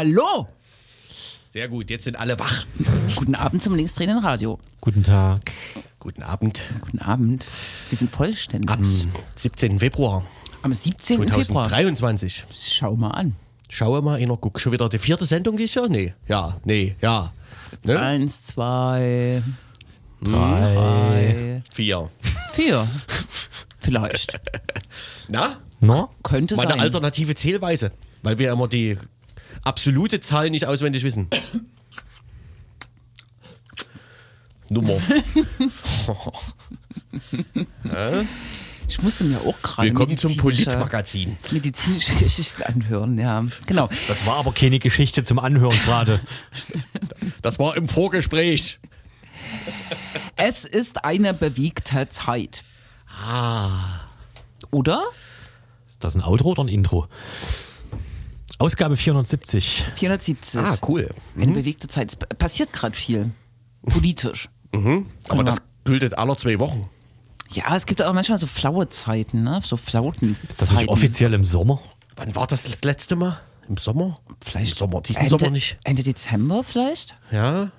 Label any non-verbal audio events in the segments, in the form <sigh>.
Hallo! Sehr gut, jetzt sind alle wach. Guten Abend zum linksdrehenden Radio. guten Tag. Guten Abend. Guten Abend. Wir sind vollständig. Am 17. Februar Am 17. Februar. 2023. Schau mal an. Schaue mal einer, guck, schon wieder die vierte Sendung dieses Jahr? Nee, ja, nee, ja. Ne? Eins, zwei, Drei. drei, Vier. vier. Vielleicht. <laughs> Na? No? Könnte Mal eine sein. alternative Zählweise, weil wir immer die absolute Zahl nicht auswendig wissen. <coughs> Nummer. <laughs> Ich musste mir auch gerade Willkommen zum Politmagazin. medizinische Geschichten anhören, ja. Genau. Das war aber keine Geschichte zum Anhören gerade. <laughs> Das war im Vorgespräch. Es ist eine bewegte Zeit. Ah. Oder? Ist das ein Outro oder ein Intro? Ausgabe 470. 470. Ah, cool. Eine bewegte Zeit. Es passiert gerade viel. Politisch. <laughs> Aber Genau. das gültet aller zwei Wochen. Ja, es gibt auch manchmal so flaue Zeiten, ne? So flauten Ist das nicht offiziell im Sommer? Wann war das das letzte Mal? Im Sommer? Vielleicht Im Sommer, diesen Ende, Sommer nicht. Ende Dezember vielleicht? Ja.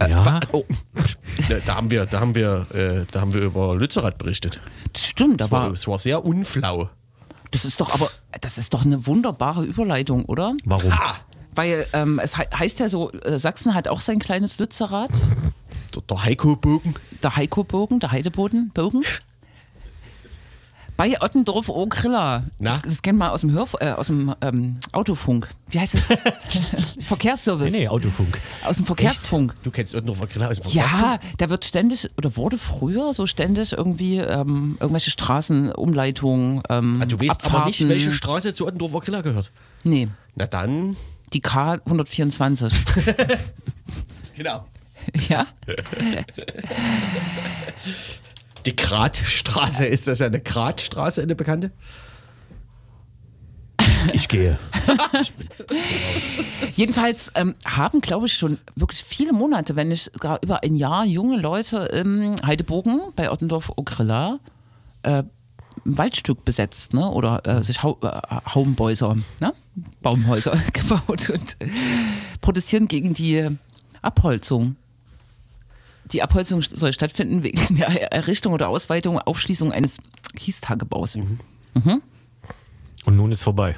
Ja. Oh, <laughs> Ne, Da haben wir, da haben wir, äh, da haben wir über Lützerath berichtet. das stimmt, da Es war, war, es war sehr unflau. Das ist doch aber, das ist doch eine wunderbare Überleitung, oder? Warum? Weil ähm, es he heißt ja so, äh, Sachsen hat auch sein kleines Lützerath, Der, der Heiko-Bogen. der Heiko-Bogen, der Heideboden, Bogen. Bei Ottendorf Okrilla. Na? Das, das kennen wir aus dem, Hörf äh, aus dem ähm, Autofunk. Wie heißt es? <laughs> Verkehrsservice. Nee, nee, Autofunk. Aus dem Verkehrsfunk. Du kennst Ottendorfer Griller aus dem Ja, Verkehrsfunk? da wird ständig oder wurde früher so ständig irgendwie ähm, irgendwelche Straßenumleitungen. Ähm, Ah, Du weißt Abfahrten. aber nicht, welche Straße zu Ottendorfer Griller gehört. Nee, Na dann. die K 124. <laughs> Genau. ja? <laughs> Die Gratstraße, ist das eine Gratstraße, eine bekannte? Ich gehe. <laughs> Jedenfalls ähm, haben, glaube ich, schon wirklich viele Monate, wenn nicht gar über ein Jahr, junge Leute im Heidebogen bei Ottendorf Okrilla äh, ein Waldstück besetzt, ne? Oder äh, sich Hau äh, Haubenhäuser, ne? Baumhäuser <laughs> gebaut und protestieren gegen die Abholzung. Die Abholzung soll stattfinden wegen <laughs> der Errichtung oder Ausweitung, Aufschließung eines Kiestagebaus. Und nun ist vorbei.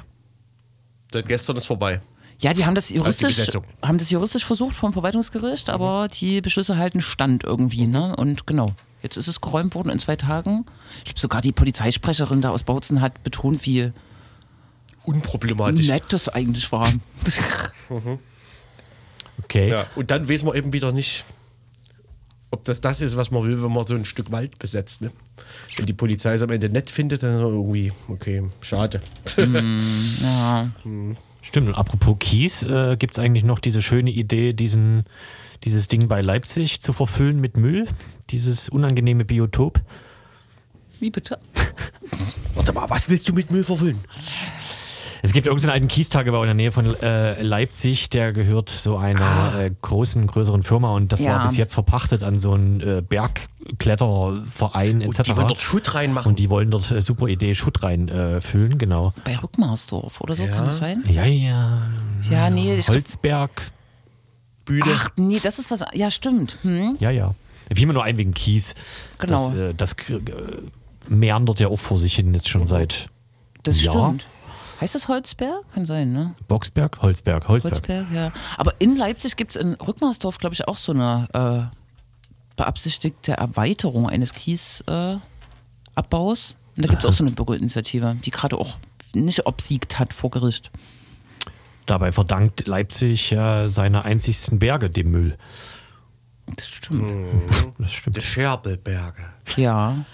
Seit gestern ist vorbei. Ja, die haben das juristisch, Besetzung. haben das juristisch versucht vom Verwaltungsgericht, aber die Beschlüsse halten Stand irgendwie, ne? Und genau. Jetzt ist es geräumt worden in zwei Tagen. Ich glaube, sogar die Polizeisprecherin da aus Bautzen hat betont, wie Unproblematisch. nett das eigentlich war. <laughs> Okay. Ja, und dann weiß man eben wieder nicht, ob das das ist, was man will, wenn man so ein Stück Wald besetzt. Ne? Wenn die Polizei es am Ende nett findet, dann irgendwie, okay, schade. ja. Stimmt, und apropos Kies, äh, gibt es eigentlich noch diese schöne Idee, diesen, dieses Ding bei Leipzig zu verfüllen mit Müll? Dieses unangenehme Biotop? Wie bitte? <laughs> Warte mal, was willst du mit Müll verfüllen? Es gibt irgendeinen alten Kiestagebau in der Nähe von äh, Leipzig, der gehört so einer äh, großen, größeren Firma und das Ja. war bis jetzt verpachtet an so einen äh, Bergkletterverein etc. Und die wollen dort Schutt reinmachen. Und die wollen dort äh, super Idee Schutt reinfüllen, genau. Bei Rückmarsdorf oder so kann das sein? Ja, ja. Ja, nee, Holzberg, Bühne. ach nee, das ist was. Ja, stimmt. Hm? ja, ja. Wie immer nur ein wegen Kies. Genau. Das, äh, das äh, meandert ja auch vor sich hin jetzt schon seit Das Ja. stimmt. Heißt das Holzberg? Kann sein, ne? Boxberg, Holzberg, Holzberg. Holzberg, ja. Aber in Leipzig gibt es in Rückmarsdorf, glaube ich, auch so eine äh, beabsichtigte Erweiterung eines Kiesabbaus. Äh. Und da gibt es auch so eine Bürgerinitiative, die gerade auch nicht obsiegt hat vor Gericht. Dabei verdankt Leipzig ja seine einzigsten Berge dem Müll. Das stimmt. Das stimmt. Die Scherbelberge. Ja,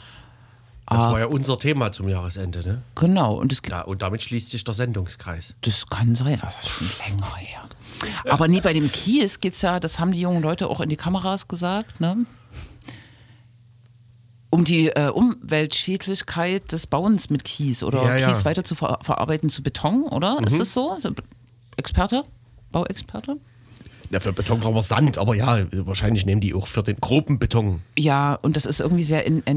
Das Ah. war ja unser Thema zum Jahresende, ne? genau. Und es gibt, Ja, und damit schließt sich der Sendungskreis. das kann sein, das ist schon länger her. Aber nee, bei dem Kies geht's ja, das haben die jungen Leute auch in die Kameras gesagt, ne? um die äh, Umweltschädlichkeit des Bauens mit Kies oder Ja, ja. Kies weiter zu ver verarbeiten zu Beton, oder? Ist das so? Experte? Bauexperte? Ja, für Beton brauchen wir Sand, aber ja, wahrscheinlich nehmen die auch für den groben Beton. Ja, und das ist irgendwie sehr in Auf jeden Fall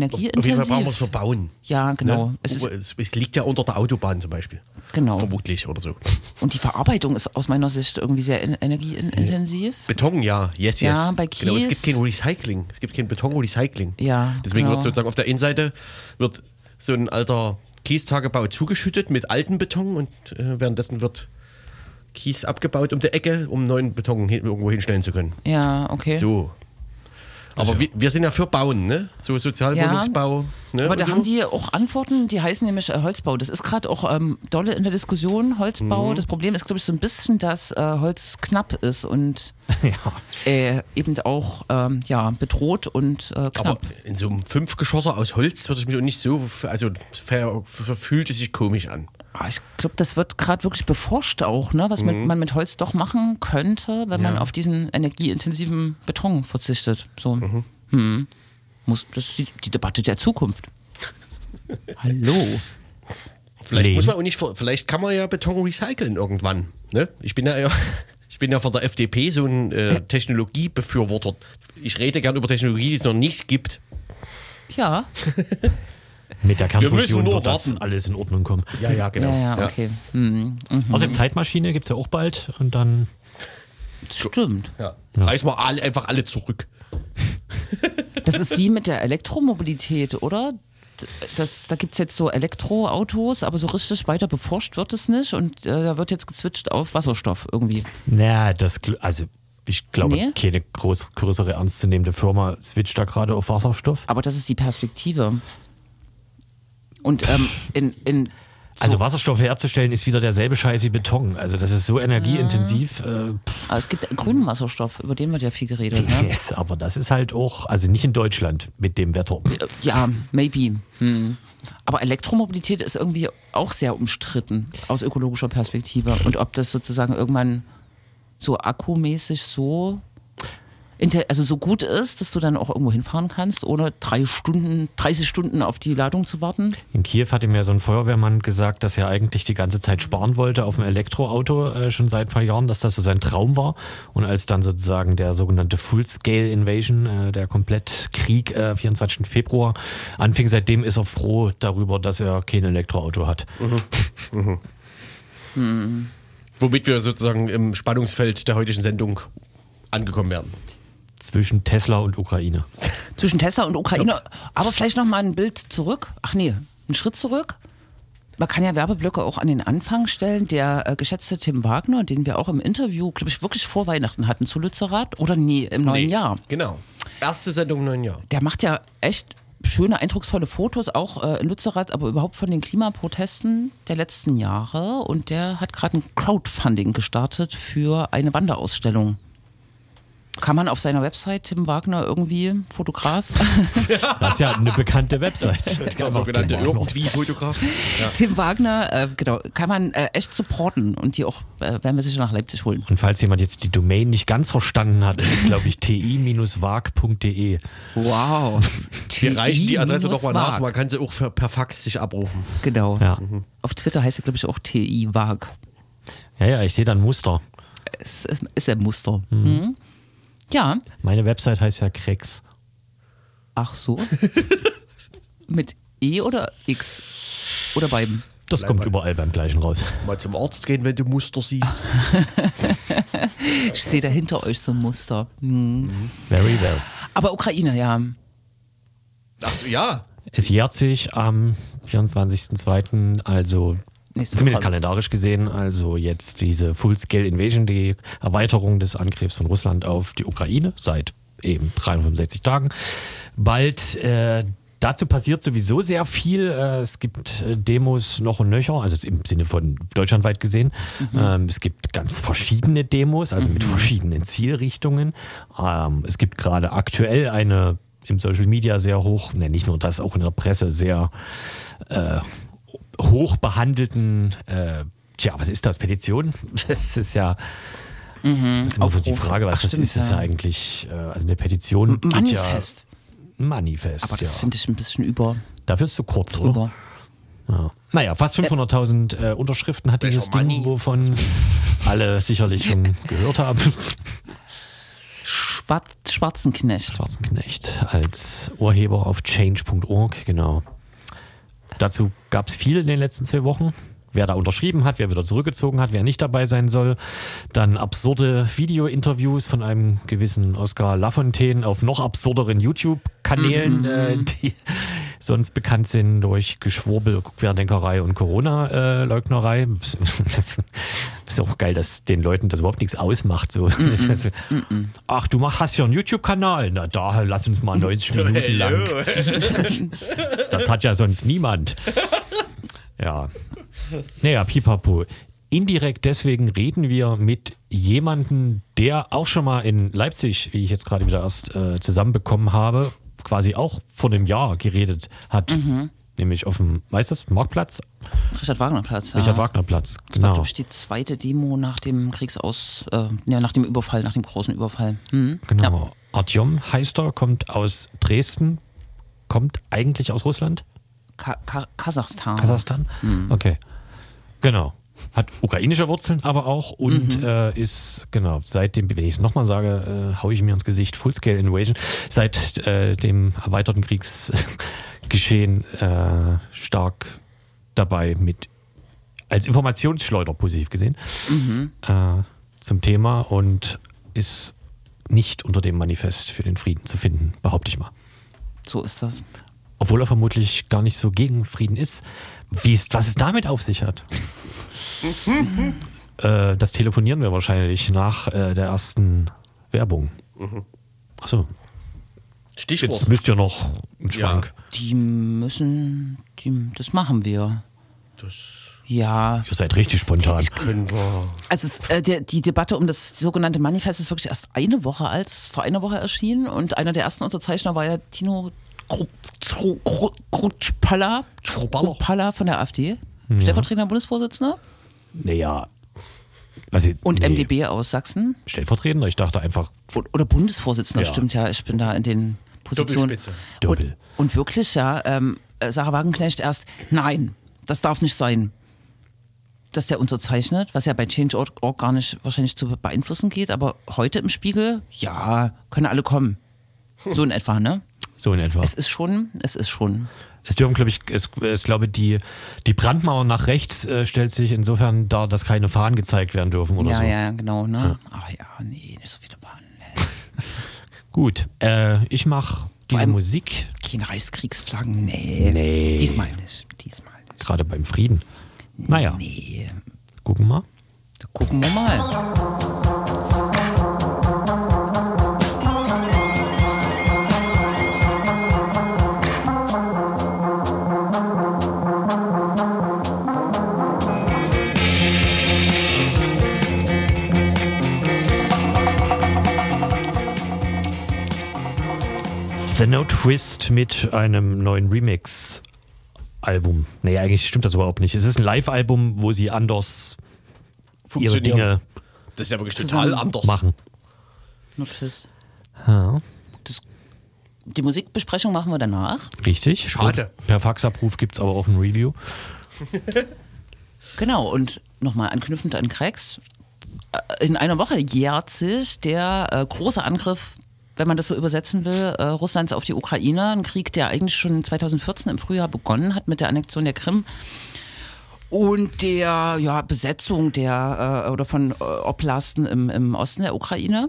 energieintensiv. brauchen wir es für Bauen. ja, genau. Ne? Es es, es liegt ja unter der Autobahn zum Beispiel. genau. Vermutlich oder so. Und die Verarbeitung ist aus meiner Sicht irgendwie sehr in- energieintensiv. Beton, ja, yes, yes. Ja, bei Genau, es gibt Kies- kein Recycling. Es gibt kein Beton-Recycling. Ja, Deswegen genau. wird sozusagen auf der Innenseite wird so ein alter Kiestagebau zugeschüttet mit altem Beton und äh, währenddessen wird Kies abgebaut um die Ecke, um neuen Beton hin, irgendwo hinstellen zu können. Ja, okay. So. Aber wir, wir sind ja für Bauen, ne? So Sozialwohnungsbau. ne? Aber da so. haben die auch Antworten, die heißen nämlich äh, Holzbau. Das ist gerade auch ähm, dolle in der Diskussion, Holzbau. Mhm. Das Problem ist, glaube ich, so ein bisschen, dass äh, Holz knapp ist und <laughs> ja. äh, eben auch ähm, ja, bedroht und äh, Aber knapp. in so einem Fünfgeschosser aus Holz würde ich mich auch nicht so, also ver, ver, fühlt es sich komisch an. Ah, ich glaube, das wird gerade wirklich beforscht auch, ne? was Mhm. mit, man mit Holz doch machen könnte, wenn man auf diesen energieintensiven Beton verzichtet. So. Mhm. Hm. Muss, das ist die, die Debatte der Zukunft. <laughs> Hallo. Vielleicht Lehm. muss man auch nicht, vielleicht kann man ja Beton recyceln irgendwann. Ne? Ich bin ja <laughs> eher, ich bin ja von der FDP so ein äh, Technologiebefürworter. Ich rede gern über Technologie, die es noch nicht gibt. Ja, <laughs> Mit der müssen Kernfusion nur wird das alles in Ordnung kommen. Ja, ja, genau. ja, ja, okay. Hm. Außerdem Zeitmaschine gibt es ja auch bald und dann Stimmt. Ja. Reißen wir alle, einfach alle zurück. <laughs> Das ist wie mit der Elektromobilität, oder? Das, da gibt es jetzt so Elektroautos, aber so richtig weiter beforscht wird es nicht und äh, da wird jetzt gezwitscht auf Wasserstoff irgendwie. Na, das, also ich glaube, Nee. keine groß, größere ernstzunehmende Firma switcht da gerade auf Wasserstoff. Aber das ist die Perspektive. Und ähm, in, in Also Wasserstoff herzustellen ist wieder derselbe Scheiß wie Beton. Also das ist so energieintensiv. Äh, aber es gibt grünen Wasserstoff, über den wird ja viel geredet. Ne? <laughs> yes, aber das ist halt auch, also nicht in Deutschland mit dem Wetter. Äh, Ja, maybe. Hm. Aber Elektromobilität ist irgendwie auch sehr umstritten aus ökologischer Perspektive. Und ob das sozusagen irgendwann so akkumäßig so, also so gut ist, dass du dann auch irgendwo hinfahren kannst, ohne drei Stunden, 30 Stunden auf die Ladung zu warten. In Kiew hatte mir so ein Feuerwehrmann gesagt, dass er eigentlich die ganze Zeit sparen wollte auf dem Elektroauto äh, schon seit ein paar Jahren, dass das so sein Traum war. Und als dann sozusagen der sogenannte Full-Scale Invasion, äh, der Komplettkrieg, äh, 24. Februar anfing, seitdem ist er froh darüber, dass er kein Elektroauto hat. Womit wir sozusagen im Spannungsfeld der heutigen Sendung angekommen werden. Zwischen Tesla und Ukraine. Zwischen Tesla und Ukraine. Aber vielleicht noch mal ein Bild zurück. Ach nee, einen Schritt zurück. Man kann ja Werbeblöcke auch an den Anfang stellen. Der äh, geschätzte Tim Wagner, den wir auch im Interview, glaube ich, wirklich vor Weihnachten hatten zu Lützerath oder nie im neuen Nee, Jahr. Genau. Erste Sendung im neuen Jahr. Der macht ja echt schöne, eindrucksvolle Fotos, auch äh, in Lützerath, aber überhaupt von den Klimaprotesten der letzten Jahre. Und der hat gerade ein Crowdfunding gestartet für eine Wanderausstellung. Kann man auf seiner Website, Tim Wagner, irgendwie Fotograf? <laughs> Das ist ja eine bekannte Website. <laughs> Der sogenannte Irgendwie-Fotograf. Ja. Tim Wagner, äh, genau, kann man äh, echt supporten und die auch äh, werden wir sicher nach Leipzig holen. Und falls jemand jetzt die Domain nicht ganz verstanden hat, ist es, glaube ich, <laughs> ti-wag.de. Wow. Wir reichen die Adresse Minus doch mal nach. Man kann sie auch für, per Fax sich abrufen. Genau. Ja. Auf Twitter heißt er, glaube ich, auch TI Wag. ja, ja, ich sehe da ein Muster. Ist, ist, ist ein Muster. Mhm. Ja, Meine Website heißt ja Krex. ach so. <laughs> Mit E oder X? Oder beiden? Das kommt überall beim gleichen raus. Mal zum Arzt gehen, wenn du Muster siehst. <laughs> Ich sehe da hinter euch so ein Muster. Mhm. Very well. Aber Ukraine, ja. Ach so, ja. Es jährt sich am 24.02., also Nächste zumindest Woche. kalendarisch gesehen, also jetzt diese Full-Scale Invasion, die Erweiterung des Angriffs von Russland auf die Ukraine seit eben 365 Tagen. Bald äh, Dazu passiert sowieso sehr viel. Äh, Es gibt äh, Demos noch und nöcher, also im Sinne von deutschlandweit gesehen. Ähm, Es gibt ganz verschiedene Demos, also mit verschiedenen Zielrichtungen. Ähm, Es gibt gerade aktuell eine im Social Media sehr hoch, ne, nicht nur das, auch in der Presse sehr äh, hoch behandelten, äh, tja, was ist das, Petition? <laughs> Das ist ja das ist immer so die Aufruf. Frage, was Ach, das stimmt, ist, ist ja. ja eigentlich, äh, also eine Petition geht ja, Manifest. Manifest. Aber das ja. finde ich ein bisschen über Dafür ist zu kurz, drüber. oder? Ja. Naja, fast 500.000 äh, Unterschriften hat dieses Ding, Money? wovon <laughs> alle sicherlich schon gehört haben. Schwarz, Schwarzenknecht. Schwarzenknecht als Urheber auf change.org, genau. Dazu gab es viel in den letzten zwei Wochen. Wer da unterschrieben hat, wer wieder zurückgezogen hat, wer nicht dabei sein soll. Dann absurde Video-Interviews von einem gewissen Oscar Lafontaine auf noch absurderen YouTube-Kanälen, äh, die sonst bekannt sind durch Geschwurbel, Querdenkerei und Corona-Leugnerei. <laughs> Das ist auch geil, dass den Leuten das überhaupt nichts ausmacht. So. Das- Ach, du mach, hast ja einen YouTube-Kanal. Na da, lass uns mal 90 <laughs> Minuten lang. <laughs> Das hat ja sonst niemand. Ja. Naja, pipapo. Indirekt deswegen reden wir mit jemandem, der auch schon mal in Leipzig, wie ich jetzt gerade wieder erst äh, zusammenbekommen habe, quasi auch vor einem Jahr geredet hat. Nämlich auf dem, weißt du, das, Marktplatz, Richard Wagner Platz. Ja. Richard Wagner Platz. Das war, Genau. glaube ich, die zweite Demo nach dem Kriegsaus, äh, ja, nach dem Überfall, nach dem großen Überfall. Mhm. Genau. Artyom heißt er, kommt aus Dresden, kommt eigentlich aus Russland, Ka Ka Kasachstan. Kasachstan. Okay. Genau. Hat ukrainische Wurzeln aber auch und Mhm. äh, ist, genau, seitdem, wenn ich es nochmal sage, äh, hau ich mir ins Gesicht, Fullscale Invasion, seit äh, dem erweiterten Kriegsgeschehen äh, stark dabei mit als Informationsschleuder positiv gesehen Mhm. äh, zum Thema und ist nicht unter dem Manifest für den Frieden zu finden, behaupte ich mal. So ist das. Obwohl er vermutlich gar nicht so gegen Frieden ist. Wie es, was es damit auf sich hat. <laughs> äh, das telefonieren wir wahrscheinlich nach äh, der ersten Werbung. Achso, jetzt Stichwort. müsst ihr noch einen Ja. Schwank. Die müssen, die, das machen wir. Das Ja, Ihr seid richtig spontan. können wir. also es, äh, der, die Debatte um das sogenannte Manifest ist wirklich erst eine Woche alt, vor einer Woche erschienen und einer der ersten Unterzeichner war ja Tino Krutschpalla Krutschpalla von der AfD, stellvertretender Bundesvorsitzender Naja. Also, und nee, MdB aus Sachsen Stellvertretender, ich dachte einfach oder Bundesvorsitzender, Ja. stimmt ja, ich bin da in den Positionen. Doppelspitze. Doppel. Und, und wirklich, ja, ähm, äh, Sarah Wagenknecht erst, nein, das darf nicht sein. Dass der unterzeichnet, was ja bei Change.org gar nicht wahrscheinlich zu beeinflussen geht, aber heute im Spiegel, ja, können alle kommen. So in etwa, ne? So in etwa. Es ist schon, es ist schon. Es dürfen, glaube ich, es, es glaube die, die Brandmauer nach rechts äh, stellt sich insofern dar, dass keine Fahnen gezeigt werden dürfen oder ja, so. ja, genau, ne? Aber ja, nee, nicht so viele Bahnen. Nee. <laughs> Gut, äh, ich mache diese Musik Keine Reichskriegsflaggen, nee. Nee. Diesmal nicht, diesmal nicht. gerade beim Frieden. Naja, Nee, gucken wir. gucken wir mal. The No Twist mit einem neuen Remix-Album. Nee, eigentlich stimmt das überhaupt nicht. Es ist ein Live-Album, wo sie anders ihre. Dinge Das ist ja wirklich Zusammen total anders. machen. Notfist. Ja, Das, die Musikbesprechung machen wir danach. richtig. Schade. Per Faxabruf gibt es aber auch ein Review. <laughs> Genau, und nochmal anknüpfend an Cracks. Äh, In einer Woche jährt sich der äh, große Angriff, wenn man das so übersetzen will, äh, Russlands auf die Ukraine. Ein Krieg, der eigentlich schon 2014 im Frühjahr begonnen hat mit der Annexion der Krim. Und der ja, Besetzung der äh, oder von äh, Oblasten im, im Osten der Ukraine.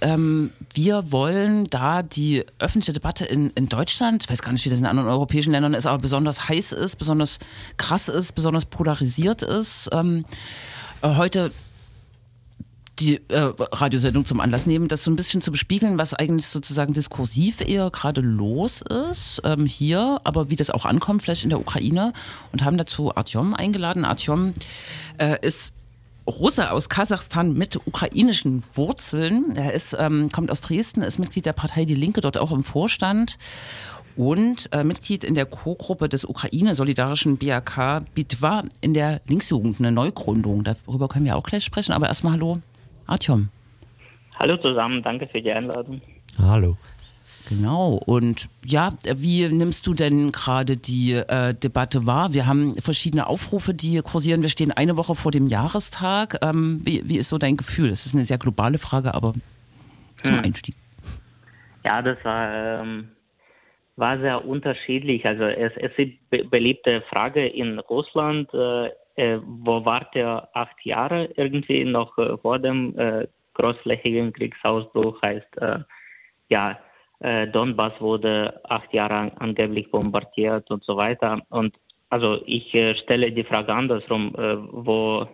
Ähm, wir wollen da die öffentliche Debatte in, in Deutschland, ich weiß gar nicht, wie das in anderen europäischen Ländern ist, aber besonders heiß ist, besonders krass ist, besonders polarisiert ist. Ähm, äh, heute die äh, Radiosendung zum Anlass nehmen, das so ein bisschen zu bespiegeln, was eigentlich sozusagen diskursiv eher gerade los ist ähm, hier, aber wie das auch ankommt, vielleicht in der Ukraine und haben dazu Artyom eingeladen. Artyom äh, ist Russe aus Kasachstan mit ukrainischen Wurzeln. Er ist, ähm, kommt aus Dresden, ist Mitglied der Partei Die Linke, dort auch im Vorstand und äh, Mitglied in der Co-Gruppe des Ukraine-solidarischen BAK Bitwa in der Linksjugend, eine Neugründung. Darüber können wir auch gleich sprechen, aber erstmal hallo, Artyom. Hallo zusammen, danke für die Einladung. Hallo. Genau. Und ja, wie nimmst du denn gerade die äh, Debatte wahr? Wir haben verschiedene Aufrufe, die kursieren. Wir stehen eine Woche vor dem Jahrestag. Ähm, wie, wie, ist so dein Gefühl? Das ist eine sehr globale Frage, aber zum hm. Einstieg. Ja, das war, ähm, war sehr unterschiedlich. Also es, es ist eine beliebte Frage in Russland. Äh, äh, wo war der acht Jahre irgendwie noch äh, vor dem äh, großflächigen Kriegsausbruch? Heißt, äh, ja, äh, Donbass wurde acht Jahre angeblich bombardiert und so weiter. Und also ich äh, stelle die Frage andersrum, wo,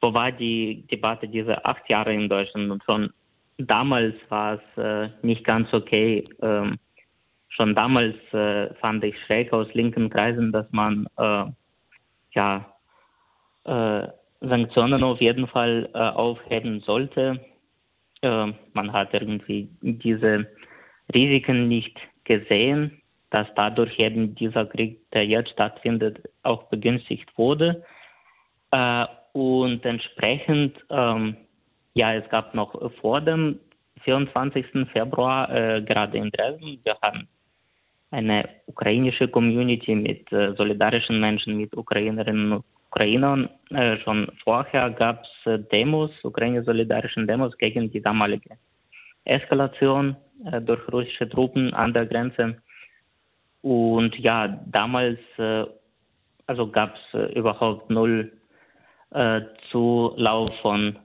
wo war die Debatte diese acht Jahre in Deutschland? Und schon damals war es nicht ganz okay. Ähm, schon damals fand ich schräg aus linken Kreisen, dass man ja Sanktionen auf jeden Fall aufheben sollte. man hat irgendwie diese Risiken nicht gesehen, dass dadurch eben dieser Krieg, der jetzt stattfindet, auch begünstigt wurde. Äh, und entsprechend, ähm, ja, es gab noch vor dem 24. Februar, äh, gerade in Dresden, wir haben eine ukrainische Community mit äh, solidarischen Menschen, mit Ukrainerinnen Ukrainern. Äh, schon vorher gab es äh, Demos, ukrainisch-solidarischen Demos gegen die damalige Eskalation äh, durch russische Truppen an der Grenze. Und ja, damals also gab es überhaupt null Zulauf von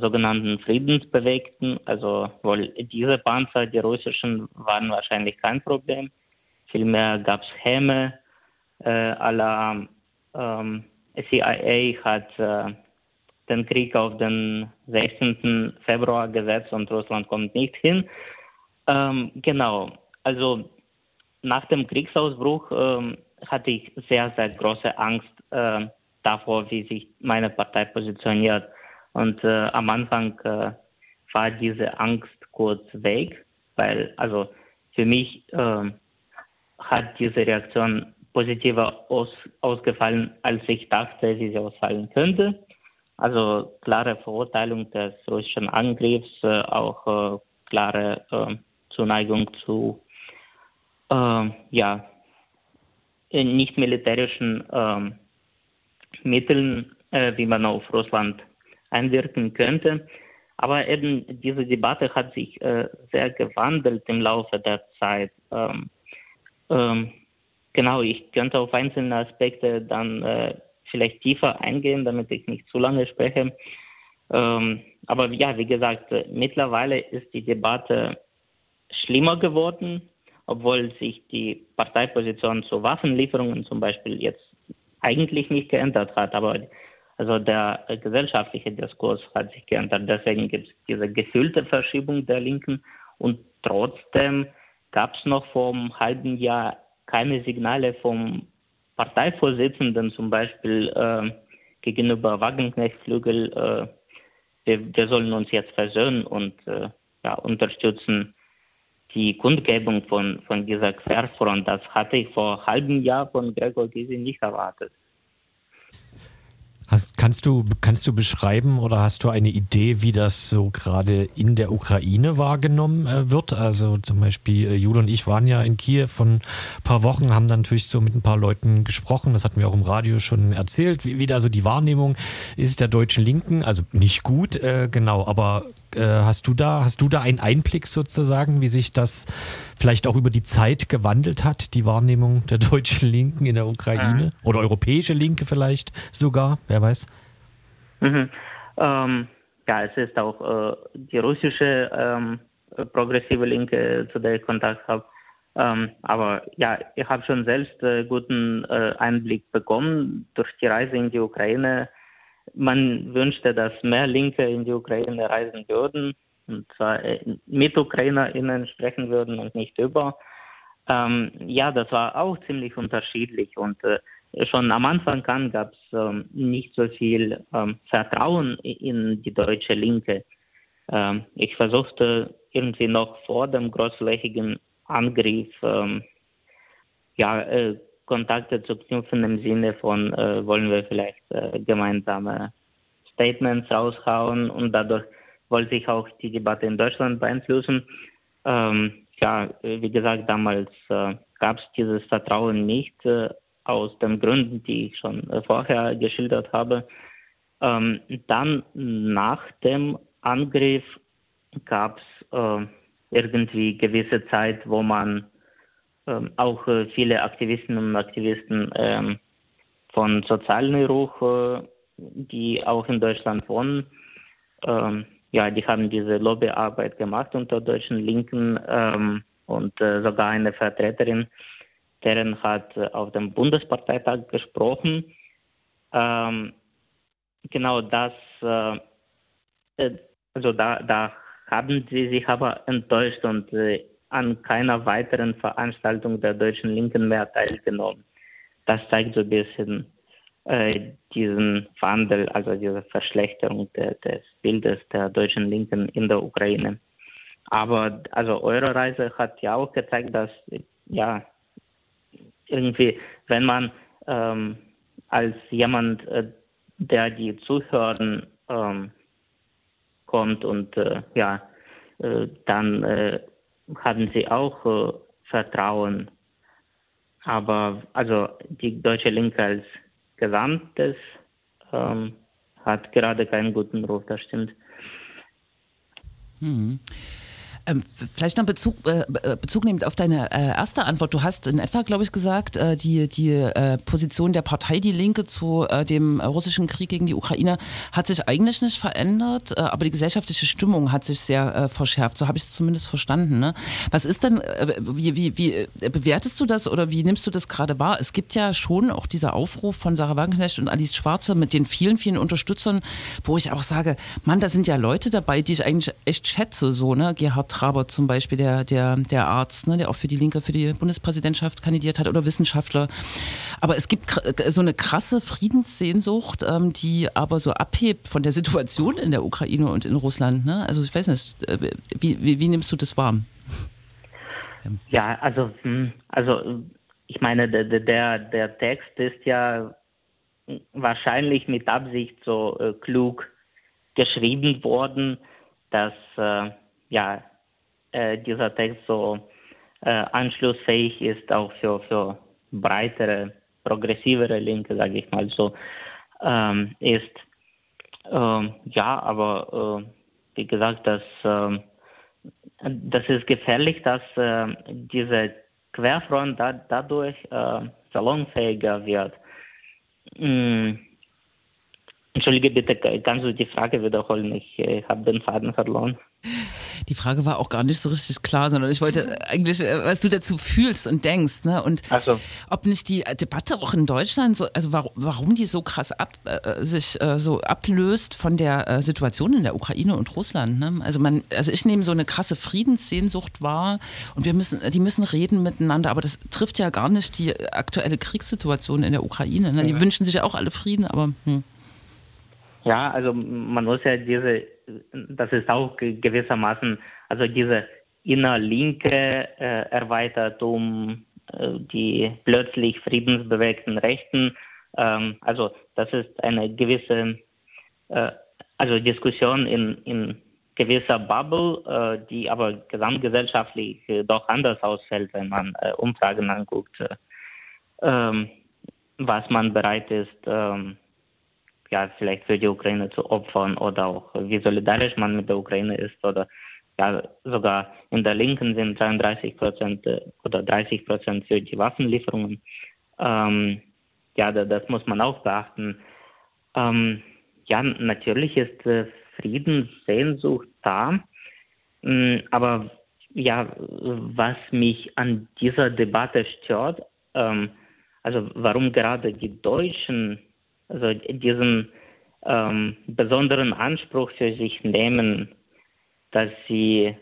sogenannten Friedensbewegten. Also wohl diese Panzer, die russischen, waren wahrscheinlich kein Problem. Vielmehr gab es Häme äh, aller ähm, CIA hat äh, den Krieg auf den 16. Februar gesetzt und Russland kommt nicht hin. Ähm, genau, also nach dem Kriegsausbruch ähm, hatte ich sehr, sehr große Angst äh, davor, wie sich meine Partei positioniert. Und äh, am Anfang äh, war diese Angst kurz weg, weil also für mich ähm, hat diese Reaktion positiver aus, ausgefallen, als ich dachte, wie sie ausfallen könnte. Also klare Verurteilung des russischen Angriffs, äh, auch äh, klare äh, Zuneigung zu äh, ja, nicht militärischen äh, Mitteln, äh, wie man auf Russland einwirken könnte. Aber eben diese Debatte hat sich äh, sehr gewandelt im Laufe der Zeit. Ähm, ähm, genau, ich könnte auf einzelne Aspekte dann äh, vielleicht tiefer eingehen, damit ich nicht zu lange spreche. Ähm, aber ja, wie gesagt, äh, mittlerweile ist die Debatte schlimmer geworden, obwohl sich die Parteiposition zu Waffenlieferungen zum Beispiel jetzt eigentlich nicht geändert hat. Aber also der gesellschaftliche Diskurs hat sich geändert. Deswegen gibt es diese gefühlte Verschiebung der Linken und trotzdem gab es noch vor einem halben Jahr keine Signale vom Parteivorsitzenden zum Beispiel äh, gegenüber Wagenknecht-Flügel, äh, wir, wir, sollen uns jetzt versöhnen und äh, ja, unterstützen die Kundgebung von, von dieser Querfront, das hatte ich vor einem halben Jahr von Gregor Gysi nicht erwartet. Hast, kannst, du, kannst du beschreiben oder hast du eine Idee, wie das so gerade in der Ukraine wahrgenommen äh, wird? Also zum Beispiel äh, Jule und ich waren ja in Kiew von ein paar Wochen, haben dann natürlich so mit ein paar Leuten gesprochen. Das hatten wir auch im Radio schon erzählt, wie, wie da so die Wahrnehmung ist der deutschen Linken. Also nicht gut, äh, genau, aber hast du da, hast du da einen Einblick sozusagen, wie sich das vielleicht auch über die Zeit gewandelt hat, die Wahrnehmung der deutschen Linken in der Ukraine? Ja. Oder europäische Linke vielleicht sogar, wer weiß? Mhm. Ähm, ja, es ist auch äh, die russische ähm, progressive Linke, zu der ich Kontakt habe. Ähm, aber ja, ich habe schon selbst äh, guten äh, Einblick bekommen durch die Reise in die Ukraine man wünschte, dass mehr Linke in die Ukraine reisen würden und zwar äh, mit UkrainerInnen sprechen würden und nicht über. Ähm, ja, das war auch ziemlich unterschiedlich und äh, schon am Anfang an gab es ähm, nicht so viel ähm, Vertrauen in die deutsche Linke. Ähm, ich versuchte irgendwie noch vor dem großflächigen Angriff ähm, ja, äh, Kontakte zu knüpfen im Sinne von, äh, wollen wir vielleicht äh, gemeinsame Statements raushauen und dadurch wollte ich auch die Debatte in Deutschland beeinflussen. Ähm, ja, wie gesagt, damals äh, gab es dieses Vertrauen nicht, äh, aus den Gründen, die ich schon äh, vorher geschildert habe. Ähm, dann nach dem Angriff gab es äh, irgendwie gewisse Zeit, wo man auch äh, viele Aktivistinnen und Aktivisten ähm, von Sozialneruch, äh, die auch in Deutschland wohnen, ähm, ja, die haben diese Lobbyarbeit gemacht unter deutschen Linken ähm, und äh, sogar eine Vertreterin, deren hat auf dem Bundesparteitag gesprochen. Ähm, genau das, also da, da haben sie sich aber enttäuscht und an keiner weiteren Veranstaltung der deutschen Linken mehr teilgenommen. Das zeigt so ein bisschen äh, diesen Wandel, also diese Verschlechterung de, des Bildes der deutschen Linken in der Ukraine. Aber also eure Reise hat ja auch gezeigt, dass ja irgendwie, wenn man ähm, als jemand, äh, der die zuhören, ähm, kommt und äh, ja, äh, dann äh, haben sie auch äh, Vertrauen. Aber also die deutsche Linke als Gesamtes ähm, hat gerade keinen guten Ruf, das stimmt. Mhm. Ähm, vielleicht noch Bezug, äh, äh, Bezug nehmend auf deine äh, erste Antwort. Du hast in etwa, glaube ich, gesagt, äh, die, die äh, Position der Partei Die Linke zu äh, dem russischen Krieg gegen die Ukraine hat sich eigentlich nicht verändert, aber die gesellschaftliche Stimmung hat sich sehr verschärft. So habe ich es zumindest verstanden. Ne? Was ist denn, wie, wie, wie bewertest du das oder wie nimmst du das gerade wahr? Es gibt ja schon auch dieser Aufruf von Sarah Wagenknecht und Alice Schwarze mit den vielen, vielen Unterstützern, wo ich auch sage, Mann, da sind ja Leute dabei, die ich eigentlich echt schätze, so, ne? Gerhard Traber zum Beispiel, der, der, der Arzt, ne, der auch für die Linke, für die Bundespräsidentschaft kandidiert hat oder Wissenschaftler. Aber es gibt so eine krasse Friedenssehnsucht, ähm, die aber so abhebt von der Situation in der Ukraine und in Russland. Ne? Also ich weiß nicht, äh, wie, wie, wie nimmst du das wahr? Ja, also, hm, also ich meine, der, der, der Text ist ja wahrscheinlich mit Absicht so äh, klug geschrieben worden, dass äh, ja äh, dieser Text so äh, anschlussfähig ist, auch für, für breitere, progressivere Linke, sage ich mal so, ähm, ist. Ähm, ja, aber äh, wie gesagt, das, ähm, das ist gefährlich, dass äh, diese Querfront da, dadurch äh, salonfähiger wird. Hm. Entschuldige bitte, kannst du die Frage wiederholen? Ich äh, habe den Faden verloren die Frage war auch gar nicht so richtig klar, sondern ich wollte eigentlich, äh, was du dazu fühlst und denkst, ne? Und so. ob nicht die Debatte auch in Deutschland so, also warum die so krass ab, äh, sich äh, so ablöst von der äh, Situation in der Ukraine und Russland. Ne? Also man, also ich nehme so eine krasse Friedenssehnsucht wahr und wir müssen, die müssen reden miteinander, aber das trifft ja gar nicht die aktuelle Kriegssituation in der Ukraine. Ne? Die ja. wünschen sich ja auch alle Frieden, aber hm. Ja, also man muss ja diese, das ist auch gewissermaßen, also diese innerlinke äh, erweitert um äh, die plötzlich friedensbewegten Rechten. Ähm, also das ist eine gewisse, äh, also Diskussion in, in gewisser Bubble, äh, die aber gesamtgesellschaftlich äh, doch anders ausfällt, wenn man äh, Umfragen anguckt, ähm, was man bereit ist, ähm, ja, vielleicht für die Ukraine zu opfern oder auch wie solidarisch man mit der Ukraine ist oder ja, sogar in der Linken sind 33 Prozent äh, oder 30 Prozent für die Waffenlieferungen. Ähm, ja, das muss man auch beachten. Ähm, ja, natürlich ist äh, Friedenssehnsucht da, ähm, aber ja, was mich an dieser Debatte stört, ähm, also warum gerade die Deutschen also diesen ähm, besonderen Anspruch für sich nehmen, dass sie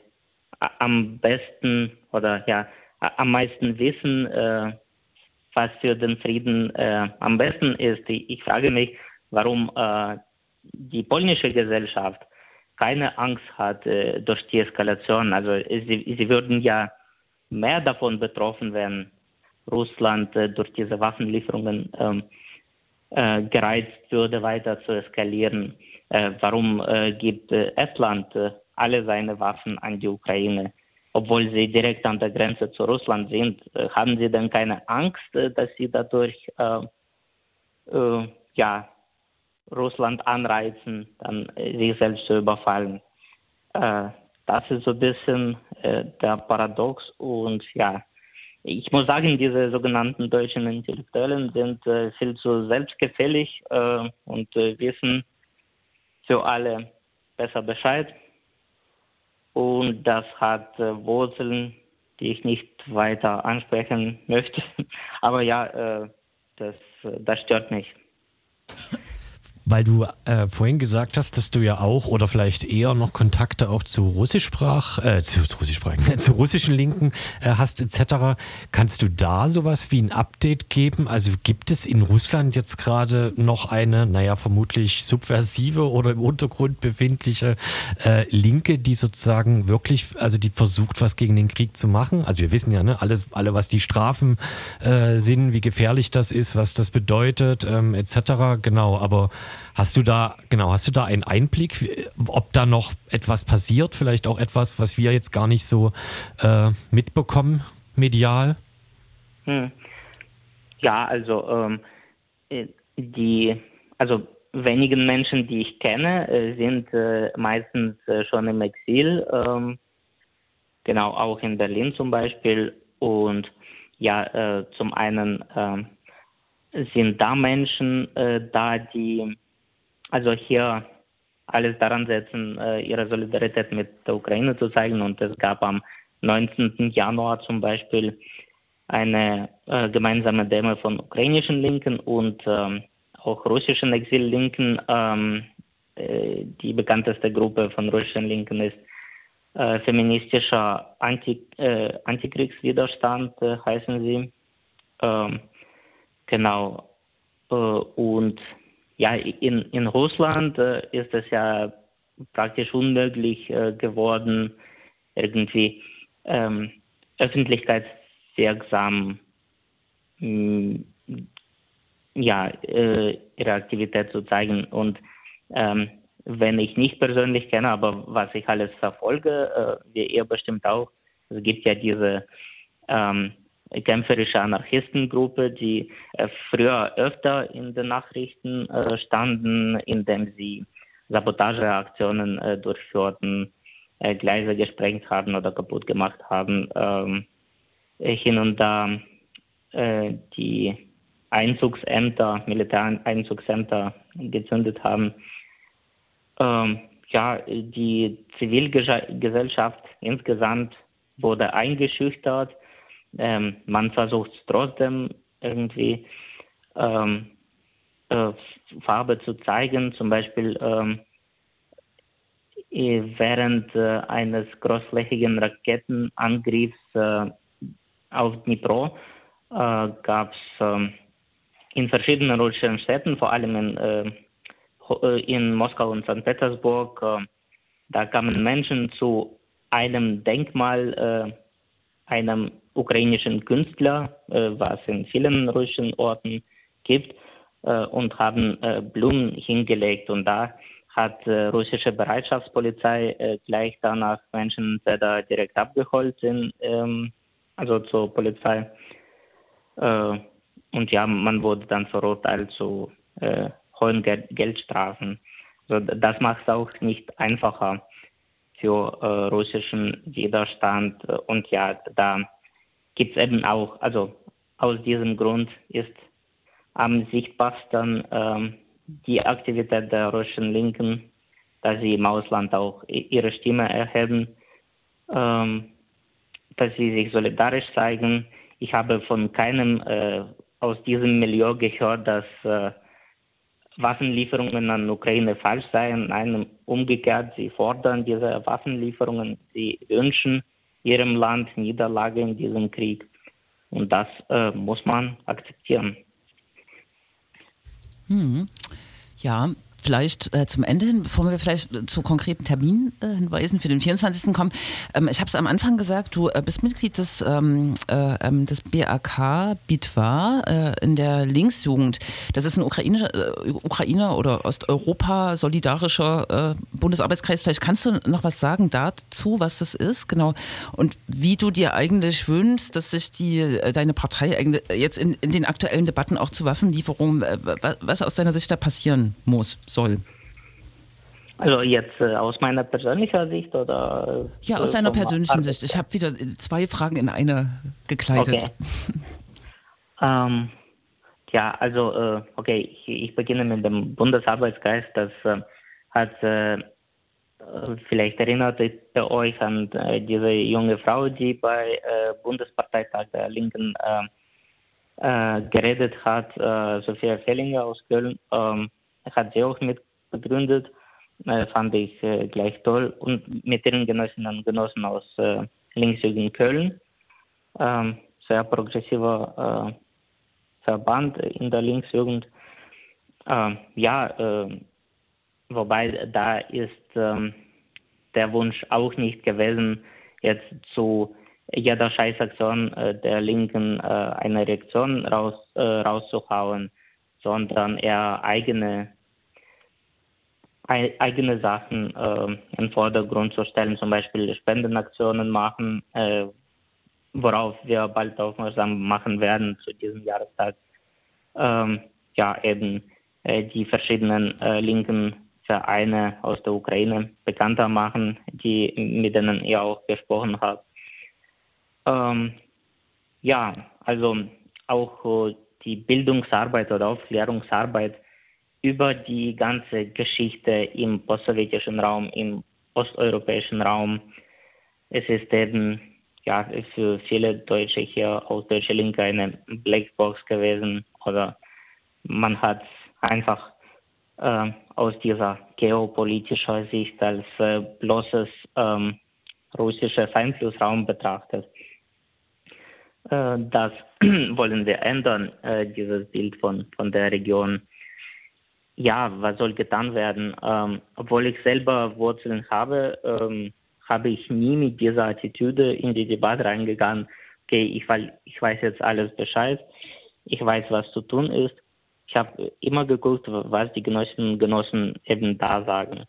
am besten oder ja am meisten wissen, äh, was für den Frieden äh, am besten ist. Ich frage mich, warum äh, die polnische Gesellschaft keine Angst hat äh, durch die Eskalation. Also sie, sie würden ja mehr davon betroffen, wenn Russland äh, durch diese Waffenlieferungen ähm, äh, gereizt würde, weiter zu eskalieren. Äh, warum äh, gibt äh, Estland äh, alle seine Waffen an die Ukraine? obwohl sie direkt an der Grenze zu Russland sind. Äh, haben sie denn keine Angst, dass sie dadurch ja, Russland anreizen, dann sich selbst zu überfallen? Das ist so ein bisschen der Paradox und ja, ich muss sagen, diese sogenannten deutschen Intellektuellen sind viel zu selbstgefällig und wissen für alle besser Bescheid und das hat äh, Wurzeln, die ich nicht weiter ansprechen <laughs> möchte. Aber ja, äh, das, äh, das stört mich. Weil du äh, vorhin gesagt hast, dass du ja auch oder vielleicht eher noch Kontakte auch zu Russischsprach, äh, zu, zu Russischsprachen, <laughs> zu russischen Linken äh, hast etc. Kannst du da sowas wie ein Update geben? Also gibt es in Russland jetzt gerade noch eine, naja, vermutlich subversive oder im Untergrund befindliche äh, Linke, die sozusagen wirklich, also die versucht, was gegen den Krieg zu machen? Also wir wissen ja, ne, alles, alle, was die Strafen äh, sind, wie gefährlich das ist, was das bedeutet, ähm, etc. Genau, aber Hast du da, genau, hast du da einen Einblick, ob da noch etwas passiert, vielleicht auch etwas, was wir jetzt gar nicht so äh, mitbekommen, medial? Hm. Ja, also ähm, äh, die, also wenigen Menschen, die ich kenne, äh, sind äh, meistens äh, schon im Exil, ähm, genau, auch in Berlin zum Beispiel. Und ja, äh, zum einen ähm, sind da Menschen da, die also hier alles daran setzen, äh, ihre Solidarität mit der Ukraine zu zeigen. Und es gab am 19. Januar zum Beispiel eine äh, gemeinsame Demo von ukrainischen Linken und ähm, auch russischen Exillinken. Ähm, äh, die bekannteste Gruppe von russischen Linken ist äh, feministischer Anti, äh, Antikriegswiderstand, äh, heißen sie. Ähm, genau. und ja, in, in Russland äh, ist es ja praktisch unmöglich äh, geworden, irgendwie ähm, öffentlichkeitswirksam mh, mm, ja, äh, ihre Aktivität zu zeigen. Und ähm, wenn ich nicht persönlich kenne, aber was ich alles verfolge, äh, wie ihr bestimmt auch, es gibt ja diese ähm, kämpferische Anarchistengruppe, die äh, früher öfter in den Nachrichten äh, standen, indem sie Sabotageaktionen äh, durchführten, Gleise gesprengt haben oder kaputt gemacht haben, ähm, hin und da die Einzugsämter, Militäreinzugsämter gezündet haben. Ähm, ja, die Zivilgesellschaft insgesamt wurde eingeschüchtert ähm, man versucht trotzdem irgendwie ähm, äh, Farbe zu zeigen, zum Beispiel ähm, während äh, eines großflächigen Raketenangriffs äh, auf Dnipro äh, gab es ähm, in verschiedenen russischen Städten, vor allem in, äh, äh, in Moskau und St. Petersburg, da kamen Menschen zu einem Denkmal einem ukrainischen Künstler, äh, was in vielen russischen Orten gibt, äh, und haben äh, Blumen hingelegt. Und da hat russische Bereitschaftspolizei gleich danach Menschen da direkt abgeholt sind, ähm, also zur Polizei. und ja, man wurde dann verurteilt zu hohen Geldstrafen. Also das macht es auch nicht einfacher für äh, russischen Widerstand. Und ja, da gibt es eben auch, also aus diesem Grund ist am sichtbarsten ähm, die Aktivität der russischen Linken, dass sie im Ausland auch ihre Stimme erheben, ähm, dass sie sich solidarisch zeigen. Ich habe von keinem äh, aus diesem Milieu gehört, dass äh, Waffenlieferungen an Ukraine falsch seien. Nein, umgekehrt, sie fordern diese Waffenlieferungen, sie wünschen ihrem Land Niederlage in diesem Krieg. Und das äh, muss man akzeptieren. Hm. Ja, vielleicht äh, zum Ende hin, bevor wir vielleicht zu konkreten Terminhinweisen äh, für den 24. kommen. Ähm, ich habe es am Anfang gesagt, du äh, bist Mitglied des, ähm, äh, ähm, des BAK Bitwa äh, in der Linksjugend. Das ist ein Ukraine, äh, Ukrainer oder Osteuropa solidarischer Bundesarbeitskreis. Vielleicht kannst du noch was sagen dazu, was das ist, genau. Und wie du dir eigentlich wünschst, dass sich die, deine Partei jetzt in, in den aktuellen Debatten auch zu Waffenlieferungen, was aus deiner Sicht da passieren muss, soll? Also jetzt äh, aus meiner persönlichen Sicht oder? Ja, aus deiner persönlichen Sicht. Ich habe wieder zwei Fragen in eine gekleidet. Okay. <laughs> ähm, ja, also äh, okay, ich, ich, beginne mit dem Bundesarbeitsgeist. Das äh, hat äh, vielleicht erinnert ihr euch an äh, diese junge Frau, die bei äh, Bundesparteitag der Linken geredet hat, Sophia Fellinger aus Köln. Ähm, hat sie auch mitbegründet äh, fand ich äh, gleich toll. Und mit ihren Genossinnen und Genossen aus äh, Linksjugend Köln, ähm, sehr progressiver äh, Verband in der Linksjugend. Ähm, ja, äh, wobei da ist ähm, der Wunsch auch nicht gewesen, jetzt zu jeder Scheißaktion äh, der Linken eine Reaktion raus, rauszuhauen, sondern eher eigene eigene Sachen äh, in Vordergrund zu stellen, zum Beispiel Spendenaktionen machen, äh, worauf wir bald aufmerksam machen werden zu diesem Jahrestag. Ähm, ja, eben äh, die verschiedenen äh, linken Vereine aus der Ukraine bekannter machen, die mit denen ihr auch gesprochen habt. Ähm, ja, also auch äh, die Bildungsarbeit oder Aufklärungsarbeit über die ganze Geschichte im postsowjetischen Raum, im osteuropäischen Raum. Es ist eben ja, für viele Deutsche hier aus deutscher Linke eine Blackbox gewesen oder man hat einfach äh, aus dieser geopolitischen Sicht als äh, bloßes ähm, russisches Einflussraum betrachtet. Äh, das <clears throat> wollen wir ändern, äh, dieses Bild von, von der Region ja, was soll getan werden? Ähm, obwohl ich selber Wurzeln habe, ähm, habe ich nie mit dieser Attitüde in die Debatte reingegangen. Okay, ich, ich weiß jetzt alles Bescheid, ich weiß, was zu tun ist. Ich habe immer geguckt, was die Genossinnen und Genossen eben da sagen.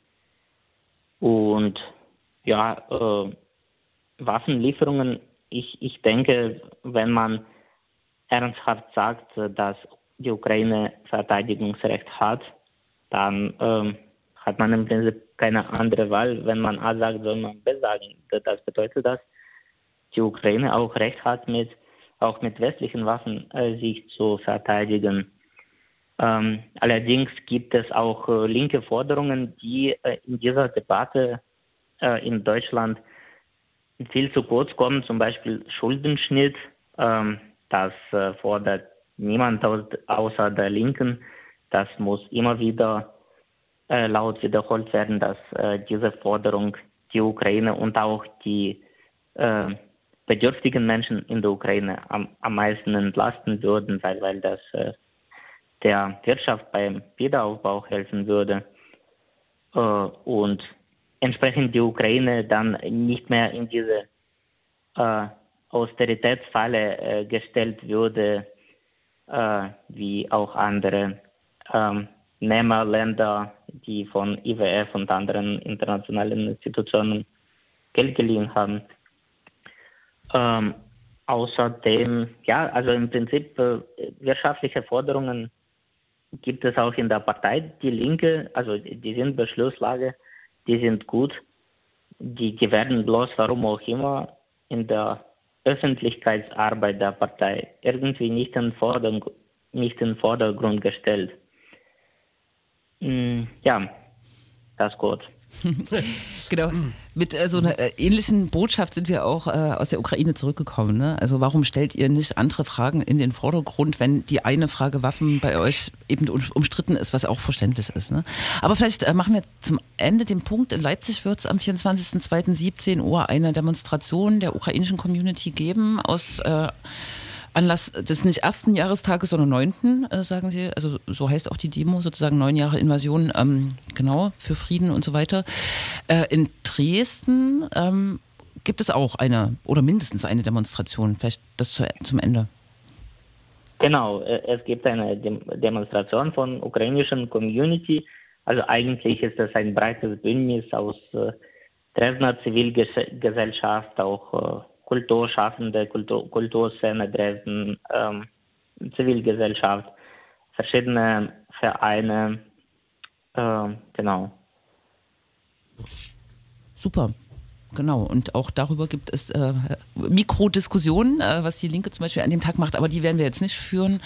Und ja, äh, Waffenlieferungen, ich, ich denke, wenn man ernsthaft sagt, dass die Ukraine Verteidigungsrecht hat, dann ähm, hat man im Prinzip keine andere Wahl. Wenn man A sagt, soll man B sagen. Das bedeutet, dass die Ukraine auch Recht hat, mit, auch mit westlichen Waffen äh, sich zu verteidigen. Ähm, allerdings gibt es auch äh, linke Forderungen, die äh, in dieser Debatte äh, in Deutschland viel zu kurz kommen, zum Beispiel Schuldenschnitt. Ähm, das äh, fordert niemand außer der Linken. Das muss immer wieder äh, laut wiederholt werden, dass äh, diese Forderung die Ukraine und auch die äh, bedürftigen Menschen in der Ukraine am, am meisten entlasten würden, weil, weil das äh, der Wirtschaft beim Wiederaufbau helfen würde. Äh, und entsprechend die Ukraine dann nicht mehr in diese äh, Austeritätsfalle gestellt würde, wie auch andere ähm, Nehmerländer, die von IWF und anderen internationalen Institutionen Geld geliehen haben. Ähm, außerdem, ja, also im Prinzip äh, wirtschaftliche Forderungen gibt es auch in der Partei. Die Linke, also die sind Beschlusslage, die sind gut. Die, die werden bloß, warum auch immer, in der Öffentlichkeitsarbeit der Partei irgendwie nicht in, Vordergrund, nicht in Vordergrund gestellt. Mm, ja, das ist <laughs> gut. genau. Mit äh, so einer äh, ähnlichen Botschaft sind wir auch äh, aus der Ukraine zurückgekommen. Ne? Also warum stellt ihr nicht andere Fragen in den Vordergrund, wenn die eine Frage Waffen bei euch eben umstritten ist, was auch verständlich ist. Ne? Aber vielleicht äh, machen wir zum Ende den Punkt. In Leipzig wird es am 24.02.17 Uhr eine Demonstration der ukrainischen Community geben aus äh, Anlass des nicht ersten Jahrestages, sondern neunten, äh, sagen Sie. Also so heißt auch die Demo, sozusagen neun Jahre Invasion, ähm, genau, für Frieden und so weiter. Äh, in Dresden ähm, gibt es auch eine oder mindestens eine Demonstration, vielleicht das zu, zum Ende. Genau, äh, es gibt eine Dem Demonstration von ukrainischen Community. Also eigentlich ist das ein breites Bündnis aus äh, Dresdner Zivilgesellschaft, auch äh, Kulturschaffende, Kultur, Kulturszene Dresden, ähm, Zivilgesellschaft, verschiedene Vereine, äh, genau. Super. Genau, und auch darüber gibt es äh, Mikrodiskussionen, äh, was die Linke zum Beispiel an dem Tag macht, aber die werden wir jetzt nicht führen.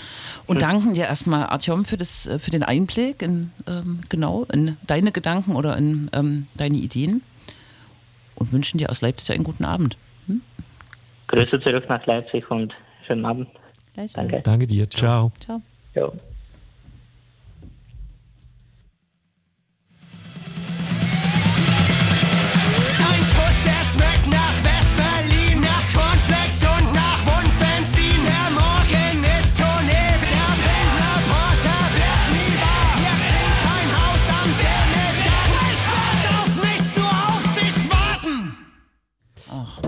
Und danken dir erstmal, Artyom, für, das, äh, für den Einblick in, ähm, genau, in deine Gedanken oder in ähm, deine Ideen und wünschen dir aus Leipzig einen guten Abend. Grüße zurück nach Leipzig und schönen Abend. Danke. Danke dir. Ciao. Ciao. Jo.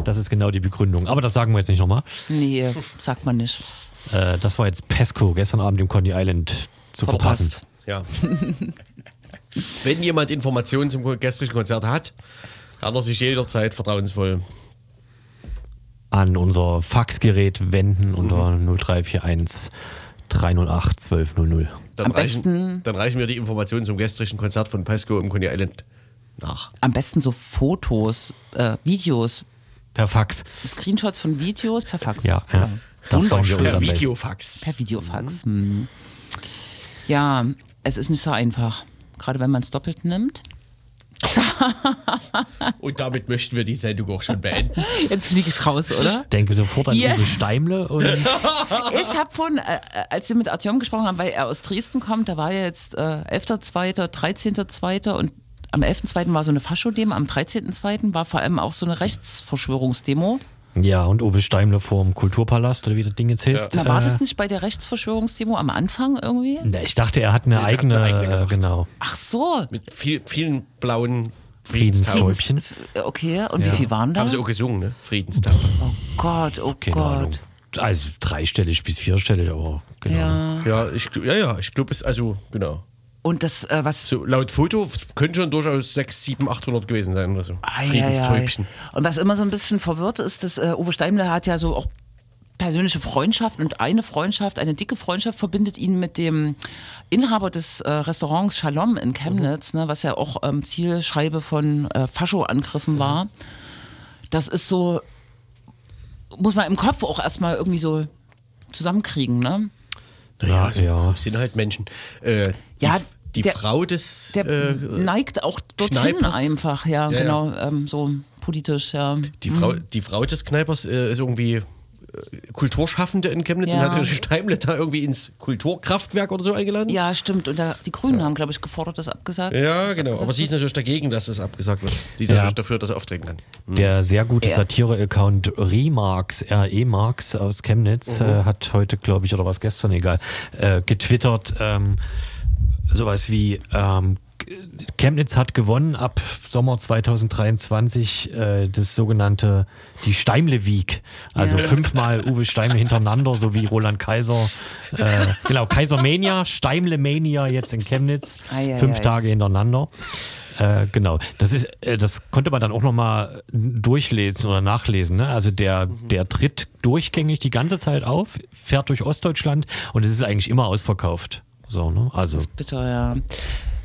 Das ist genau die Begründung. Aber das sagen wir jetzt nicht nochmal. Nee, sagt man nicht. Äh, das war jetzt Pesco gestern Abend im Coney Island zu verpassen. Verpasst. Ja. <laughs> Wenn jemand Informationen zum gestrigen Konzert hat, kann er sich jederzeit vertrauensvoll. An unser Faxgerät wenden unter 0341 308 1200. Dann, Am reichen, besten- dann reichen wir die Informationen zum gestrigen Konzert von Pesco im Coney Island nach. Am besten so Fotos, äh, Videos, Per Fax. Screenshots von Videos per Fax. Ja, ja. Wir uns Per. Videofax. Per Videofax. Hm. Ja, es ist nicht so einfach. Gerade wenn man es doppelt nimmt. <laughs> Und damit möchten wir die Sendung auch schon beenden. <laughs> Jetzt fliege ich raus, oder? Denke sofort an Yes. Uwe Steimle und <laughs> Ich habe von, äh, äh, als wir mit Artyom gesprochen haben, weil er aus Dresden kommt, da war ja jetzt äh, 11.2., 13.2. und am 11.2. war so eine Faschodemo, am 13.2. war vor allem auch so eine Rechtsverschwörungsdemo. ja, und Uwe Steimle vorm Kulturpalast oder wie das Ding jetzt heißt. Na, war äh, das nicht bei der Rechtsverschwörungsdemo am Anfang irgendwie? Na, ich dachte, er hat eine hat eigene, eine eigene äh, genau, Ach so. Mit viel, vielen blauen Friedenstäubchen. Äh, Okay, und wie viel waren da? Haben sie auch gesungen, ne? Friedenstaube. Oh Gott, oh Keine Gott. Ahnung. Also dreistellig bis vierstellig, aber genau. Ja. Ja, ich, ja, ja, ich glaube, es also, genau. Und das, äh, was So, laut Foto können schon durchaus 6, 7, 800 gewesen sein oder so. Ei, ei, Friedenstäubchen. ei. Und was immer so ein bisschen verwirrt ist, dass äh, Uwe Steimler hat ja so auch persönliche Freundschaften und eine Freundschaft, eine dicke Freundschaft verbindet ihn mit dem Inhaber des äh, Restaurants Shalom in Chemnitz, ne, was ja auch ähm, Zielscheibe von äh, Fascho-Angriffen war. Das ist so, muss man im Kopf auch erstmal irgendwie so zusammenkriegen, ne? Naja, Ja, ja. sind halt Menschen. Äh, die, Ja, die der- Frau des. Der äh, neigt auch dorthin Kneipers? einfach, ja, Ja, ja. genau, Ähm, so politisch, ja. die, Frau, die Frau des Kneipers äh, ist irgendwie Kulturschaffende in Chemnitz Ja. und hat sich Steimle da irgendwie ins Kulturkraftwerk oder so eingeladen. Ja, stimmt. Und da, die Grünen haben, glaube ich, gefordert, das abgesagt. Ja, dass genau. abgesagt Aber sie ist natürlich dagegen, dass es abgesagt wird. Sie ist Ja. natürlich dafür, dass er auftreten kann. Der sehr gute Ja. Satire-Account Remarks, R-E-Marks aus Chemnitz, äh, hat heute, glaube ich, oder was gestern, egal, äh, getwittert, ähm, sowas wie, ähm, Chemnitz hat gewonnen ab Sommer 2023 äh, das sogenannte die Steimle Week. Also Ja. fünfmal Uwe Steimle hintereinander, so wie Roland Kaiser. Äh, genau, Kaisermania, Steimle Mania jetzt in Chemnitz. Fünf. Tage hintereinander. Äh, genau, das ist, äh, das konnte man dann auch nochmal durchlesen oder nachlesen. Ne? Also der, der tritt durchgängig die ganze Zeit auf, fährt durch Ostdeutschland und es ist eigentlich immer ausverkauft. So, ne? Also Bitter, ja.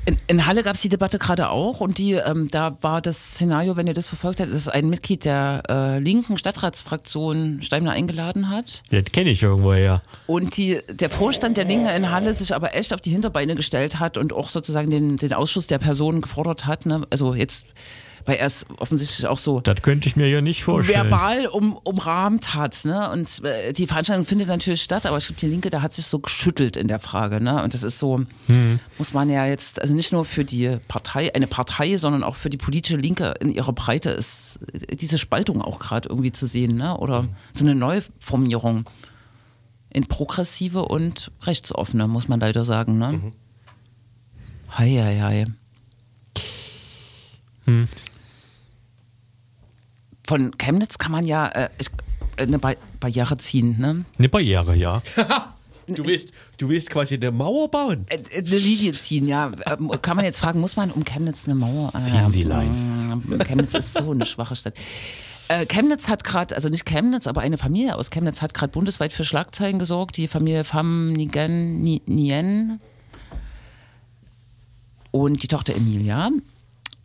In, in Halle gab es die Debatte gerade auch und die, ähm, da war das Szenario, wenn ihr das verfolgt habt, dass ein Mitglied der äh, linken Stadtratsfraktion Steimler eingeladen hat das kenne ich irgendwoher. und die, der Vorstand der Linken in Halle sich aber echt auf die Hinterbeine gestellt hat und auch sozusagen den, den Ausschuss der Personen gefordert hat. Ne? Also jetzt, weil er es offensichtlich auch so Das könnte ich mir ja nicht vorstellen. verbal um, umrahmt hat. Ne? Und äh, die Veranstaltung findet natürlich statt, aber ich glaube, die Linke, da hat sich so geschüttelt in der Frage. Ne? Und das ist so, muss man ja jetzt, also nicht nur für die Partei, eine Partei, sondern auch für die politische Linke in ihrer Breite ist diese Spaltung auch gerade irgendwie zu sehen. Ne? Oder so eine Neuformierung. in progressive und rechtsoffene, muss man leider sagen. Ne? Mhm. Hei, hei, hei. Von Chemnitz kann man ja äh, äh, eine Ba- Barriere ziehen. Ne? Eine Barriere, ja. <laughs> Du willst, du willst quasi eine Mauer bauen? Äh, äh, Eine Linie ziehen, ja. Ähm, Kann man jetzt fragen, muss man um Chemnitz eine Mauer? Ziehen ja, Sie Lein. mm, Chemnitz ist so eine schwache Stadt. Chemnitz hat gerade, also nicht Chemnitz, aber eine Familie aus Chemnitz hat gerade bundesweit für Schlagzeilen gesorgt. Die Familie Pham Nigen, Ni- Nien und die Tochter Emilia.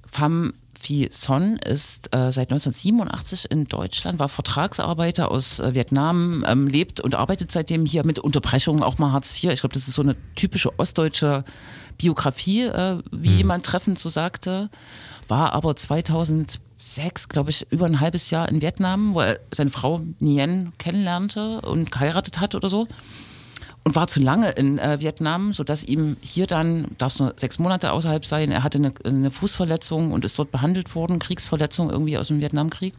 Pham Phi Son ist äh, seit 1987 in Deutschland, war Vertragsarbeiter aus äh, Vietnam, ähm, lebt und arbeitet seitdem hier mit Unterbrechungen auch mal Hartz IV. Ich glaube, das ist so eine typische ostdeutsche Biografie, äh, wie jemand treffend so sagte. War aber 2006, glaube ich, über ein halbes Jahr in Vietnam, wo er seine Frau Nguyen kennenlernte und geheiratet hat oder so und war zu lange in äh, Vietnam, sodass ihm hier dann, darf nur sechs Monate außerhalb sein, er hatte eine, eine Fußverletzung und ist dort behandelt worden, Kriegsverletzung irgendwie aus dem Vietnamkrieg.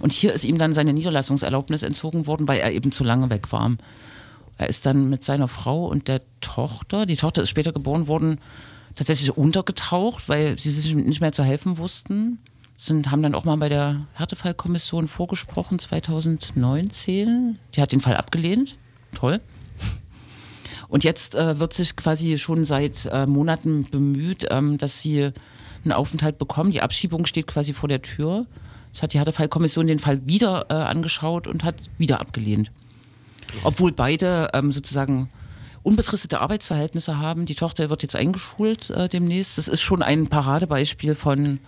Und hier ist ihm dann seine Niederlassungserlaubnis entzogen worden, weil er eben zu lange weg war. Er ist dann mit seiner Frau und der Tochter, die Tochter ist später geboren worden, tatsächlich untergetaucht, weil sie sich nicht mehr zu helfen wussten. Sind, haben dann auch mal bei der Härtefallkommission vorgesprochen, 2019. Die hat den Fall abgelehnt. Toll. Und jetzt äh, wird sich quasi schon seit äh, Monaten bemüht, ähm, dass sie einen Aufenthalt bekommen. Die Abschiebung steht quasi vor der Tür. Es hat die Härtefallkommission den Fall wieder äh, angeschaut und hat wieder abgelehnt. Obwohl beide ähm, sozusagen unbefristete Arbeitsverhältnisse haben. Die Tochter wird jetzt eingeschult äh, demnächst. Das ist schon ein Paradebeispiel von,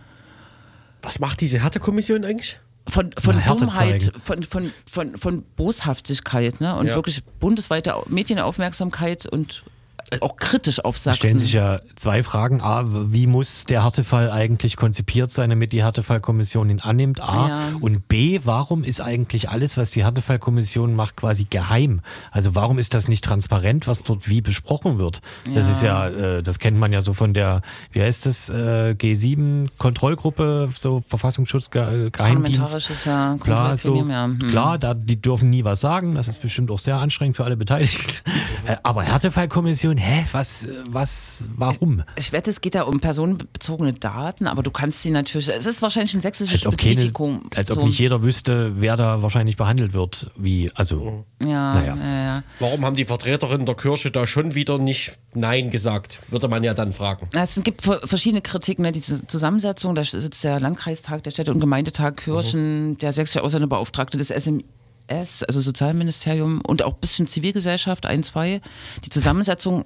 Was macht diese Härtekommission eigentlich? Von, von Na, Dummheit, von, von, von, von Boshaftigkeit ne? und Ja. wirklich bundesweite Medienaufmerksamkeit und auch kritisch auf Sachsen. stellen sich ja zwei Fragen. A, wie muss der Härtefall eigentlich konzipiert sein, damit die Härtefallkommission ihn annimmt? A. Ja. Und B, warum ist eigentlich alles, was die Härtefallkommission macht, quasi geheim? Also warum ist das nicht transparent, was dort wie besprochen wird? Das Ja. ist ja, äh, das kennt man ja so von der, wie heißt das, äh, G7-Kontrollgruppe, so Verfassungsschutz, Ge Geheimdienst. Parlamentarisches ja, Klar, so. Hm. klar da, die dürfen nie was sagen. Das ist bestimmt auch sehr anstrengend für alle Beteiligten. <laughs> Äh, Aber Härtefallkommission, hä, was, was, warum? Ich wette, es geht da um personenbezogene Daten, aber du kannst sie natürlich. Es ist wahrscheinlich ein sächsisches Als ob, keine, Spezifikum. als ob so. nicht jeder wüsste, wer da wahrscheinlich behandelt wird. Wie, also, Ja, Naja. ja, ja. Warum haben die Vertreterinnen der Kirche da schon wieder nicht Nein gesagt? Würde man ja dann fragen. Es gibt ver- verschiedene Kritiken, ne? diese Zusammensetzung, da sitzt der Landkreistag, der Städte- und Gemeindetag Kirchen, der sächsische Ausländerbeauftragte des SMS, also Sozialministerium und auch ein bisschen Zivilgesellschaft, ein, zwei. Die Zusammensetzung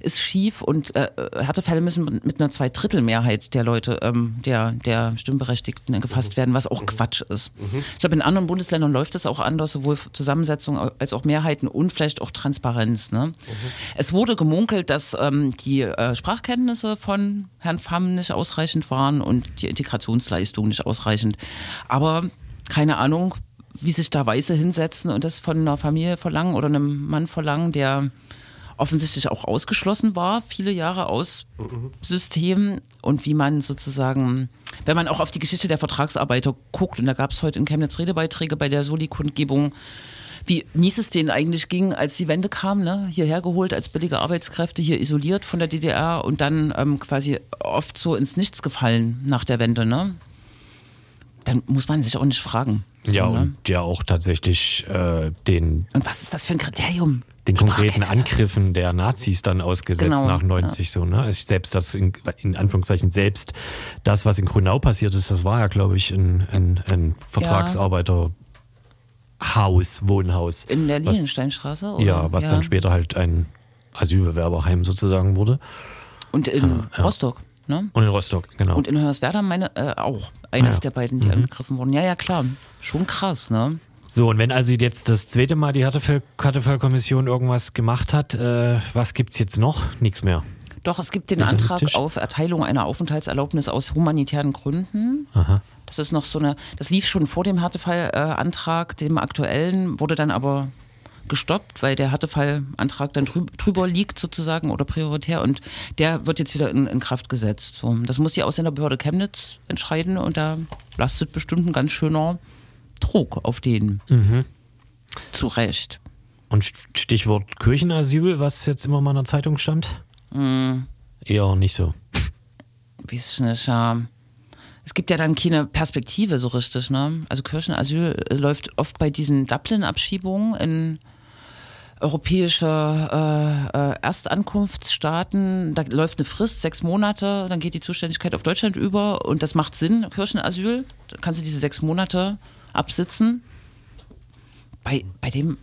ist schief und äh, Härtefälle müssen mit einer Zweidrittelmehrheit der Leute, ähm, der, der Stimmberechtigten gefasst werden, was auch Quatsch ist. Ich glaube, in anderen Bundesländern läuft es auch anders, sowohl Zusammensetzung als auch Mehrheiten und vielleicht auch Transparenz. Ne? Es wurde gemunkelt, dass ähm, die äh, Sprachkenntnisse von Herrn Pham nicht ausreichend waren und die Integrationsleistung nicht ausreichend. Aber keine Ahnung, wie sich da Weiße hinsetzen und das von einer Familie verlangen oder einem Mann verlangen, der offensichtlich auch ausgeschlossen war, viele Jahre aus System und wie man sozusagen, wenn man auch auf die Geschichte der Vertragsarbeiter guckt, und da gab es heute in Chemnitz Redebeiträge bei der Soli-Kundgebung, wie mies es denen eigentlich ging, als die Wende kam, ne? hierher geholt als billige Arbeitskräfte, hier isoliert von der DDR und dann ähm, quasi oft so ins Nichts gefallen nach der Wende. Ne? Dann muss man sich auch nicht fragen. Ja, ne? und ja auch tatsächlich äh, den, und was ist das für ein Kriterium? den konkreten. Angriffen der Nazis dann ausgesetzt Genau, nach 90 so, ne? Also selbst das, in, in Anführungszeichen, selbst das, was in Grünau passiert ist, das war ja, glaube ich, ein, ein, ein Vertragsarbeiterhaus, Wohnhaus. In der Liliensteinstraße? Oder? Ja, was dann später halt ein Asylbewerberheim sozusagen wurde. Und in Rostock, ne? Und in Rostock, genau. Und in Hoyerswerda meine äh, auch. Eines Ah ja. der beiden, die angegriffen wurden. Ja, ja, klar. Schon krass, ne? So, und wenn also jetzt das zweite Mal die Härtefall- Härtefallkommission irgendwas gemacht hat, äh, was gibt's jetzt noch? Nichts mehr. Doch, es gibt den? Antrag auf Erteilung einer Aufenthaltserlaubnis aus humanitären Gründen. Das ist noch so eine, das lief schon vor dem Härtefallantrag, dem aktuellen, wurde dann aber gestoppt, weil der Härtefallantrag dann drü drüber liegt sozusagen oder prioritär und der wird jetzt wieder in, in Kraft gesetzt. So, das muss die Ausländerbehörde Chemnitz entscheiden und da lastet bestimmt ein ganz schöner Druck auf den. Zu Recht. Und St- Stichwort Kirchenasyl, was jetzt immer mal in der Zeitung stand? Eher nicht so. weiß ich nicht, ja. Es gibt ja dann keine Perspektive so richtig, ne? Also Kirchenasyl äh, läuft oft bei diesen Dublin-Abschiebungen in europäische äh, äh, Erstankunftsstaaten. Da läuft eine Frist, sechs Monate, dann geht die Zuständigkeit auf Deutschland über und das macht Sinn, Kirchenasyl. Da kannst du diese sechs Monate absitzen. Bei, bei dem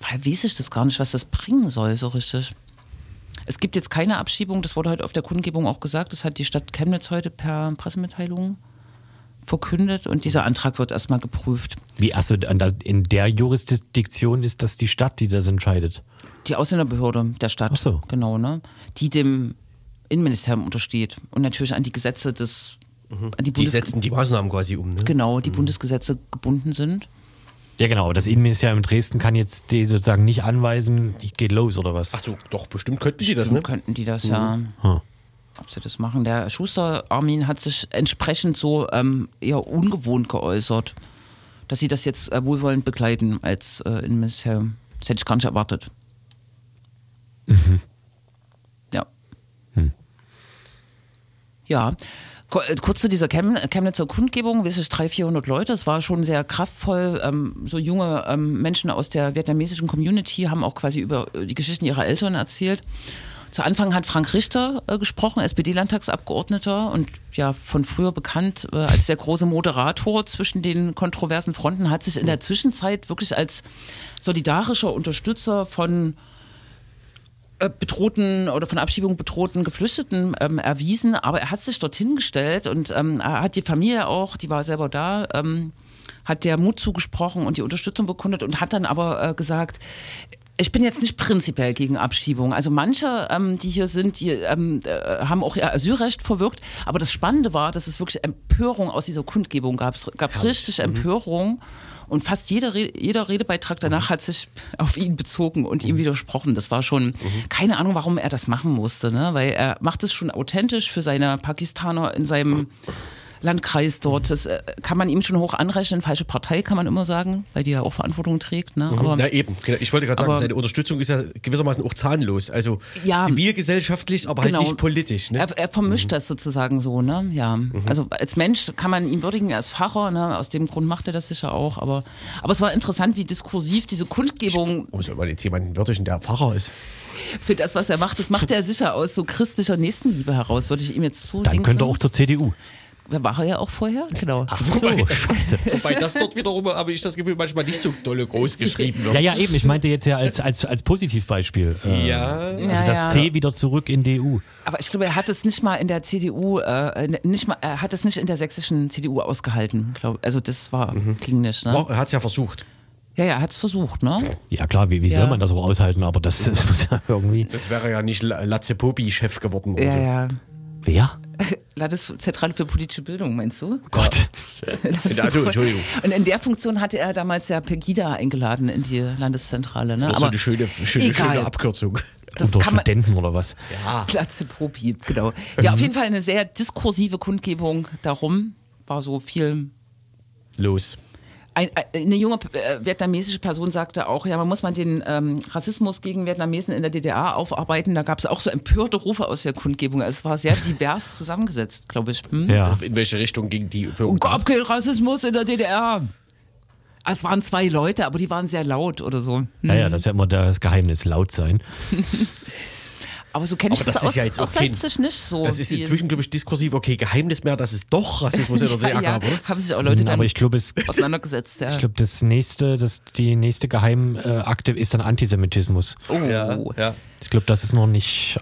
bei weiß ich das gar nicht, was das bringen soll, so richtig. Es gibt jetzt keine Abschiebung, das wurde heute auf der Kundgebung auch gesagt, das hat die Stadt Chemnitz heute per Pressemitteilung verkündet und dieser Antrag wird erstmal geprüft. Wie, achso, in der Jurisdiktion ist das die Stadt, die das entscheidet. Die Ausländerbehörde der Stadt, Ach so. genau, ne? Die dem Innenministerium untersteht und natürlich an die Gesetze des, an die, Die setzen die Maßnahmen quasi um. Ne? genau, die Bundesgesetze gebunden sind. Ja, genau. Das Innenministerium in Dresden kann jetzt die sozusagen nicht anweisen, ich geht los oder was. Ach so, doch, bestimmt könnten die das, ne? könnten die das ja. Hm. Ob sie das machen. Der Schuster Armin hat sich entsprechend so ähm, eher ungewohnt geäußert, dass sie das jetzt äh, wohlwollend begleiten als äh, Innenministerium. Das hätte ich gar nicht erwartet. Ja. Ja. Ko- äh, Kurz zu dieser Chem Chemnitzer Kundgebung, weiß ich, 300, 400 Leute. Es war schon sehr kraftvoll. Ähm, so junge ähm, Menschen aus der vietnamesischen Community haben auch quasi über äh, die Geschichten ihrer Eltern erzählt. Zu Anfang hat Frank Richter äh, gesprochen, SPD-Landtagsabgeordneter und ja von früher bekannt äh, als der große Moderator zwischen den kontroversen Fronten, hat sich in der Zwischenzeit wirklich als solidarischer Unterstützer von äh, bedrohten oder von Abschiebung bedrohten Geflüchteten ähm, erwiesen, aber er hat sich dorthin gestellt und ähm, hat die Familie auch, die war selber da, ähm, hat der Mut zugesprochen und die Unterstützung bekundet und hat dann aber äh, gesagt, ich bin jetzt nicht prinzipiell gegen Abschiebung. Also manche, ähm, die hier sind, die ähm, äh, haben auch ihr Asylrecht verwirkt. Aber das Spannende war, dass es wirklich Empörung aus dieser Kundgebung gab. Es gab richtig Empörung. Und fast jeder, Re jeder Redebeitrag danach hat sich auf ihn bezogen und ihm widersprochen. Das war schon keine Ahnung, warum er das machen musste, ne? weil er macht es schon authentisch für seine Pakistaner in seinem <laughs> Landkreis dort. Das äh, kann man ihm schon hoch anrechnen. Falsche Partei kann man immer sagen, weil die ja auch Verantwortung trägt. Ne? Aber Ja, eben. Genau. Ich wollte gerade sagen, aber- seine Unterstützung ist ja gewissermaßen auch zahnlos. Also Ja. zivilgesellschaftlich, aber Genau. halt nicht politisch. Ne? Er, er vermischt das sozusagen so, ne? Ja. Also als Mensch kann man ihn würdigen als Pfarrer, ne? Aus dem Grund macht er das sicher auch. Aber, aber es war interessant, wie diskursiv diese Kundgebung soll man jetzt jemanden würdigen, der Pfarrer ist? für das, was er macht, das macht er sicher aus so christlicher Nächstenliebe heraus, würde ich ihm jetzt zu. Dann könnte er auch zur CDU. War er ja auch vorher? Genau. <laughs> Ach so, scheiße. Wobei das dort wiederum, habe ich das Gefühl, manchmal nicht so dolle groß geschrieben wird. Ja, ja, eben. Ich meinte jetzt ja als, als, als Positivbeispiel. Äh, Ja. Also Ja, das ja. C wieder zurück in die EU. Aber ich glaube, er hat es nicht mal in der CDU, äh, nicht mal, er hat es nicht in der sächsischen CDU ausgehalten. Glaub. Also das war, ging nicht. Ne? Er hat es ja versucht. Ja, ja, er hat es versucht, ne? Ja klar, wie, wie soll Ja. man das auch aushalten? Aber das, <laughs> das muss ja irgendwie... Sonst wäre er ja nicht La- Latze Popi-Chef geworden. Oder Ja, so. ja. Wer? <laughs> Landeszentrale für politische Bildung, meinst du? Gott. Also, Entschuldigung. Und in der Funktion hatte er damals ja Pegida eingeladen in die Landeszentrale. Ne? Das ist so eine schöne, schöne, schöne Abkürzung. das Unter Studenten oder was? Platze Popi, genau. Ja, auf jeden Fall eine sehr diskursive Kundgebung darum. War so viel Los. Ein, eine junge äh, vietnamesische Person sagte auch, ja, man muss man den ähm, Rassismus gegen Vietnamesen in der DDR aufarbeiten. Da gab es auch so empörte Rufe aus der Kundgebung. Also Es war sehr divers <laughs> zusammengesetzt, glaube ich. Hm? Ja. In welche Richtung ging die Oh, Empörung? gab kein Rassismus in der DDR. Es waren zwei Leute, aber die waren sehr laut oder so. Hm. Ja, ja, das ist ja immer das Geheimnis, laut sein. <laughs> Aber so kenne ich Aber das, das ist aus, ja jetzt aus auch kein- Leipzig nicht so. Das ist inzwischen, glaube ich, diskursiv okay. Geheimnis mehr, dass es doch Rassismus in der DDR <laughs> ja, ja, gab, oder? haben sich auch Leute dann Aber ich glaube, es, auseinandergesetzt. Ja. ich glaube, das nächste, das, die nächste Geheimakte ist dann Antisemitismus. oh, ja. Ich glaube, das ist noch nicht.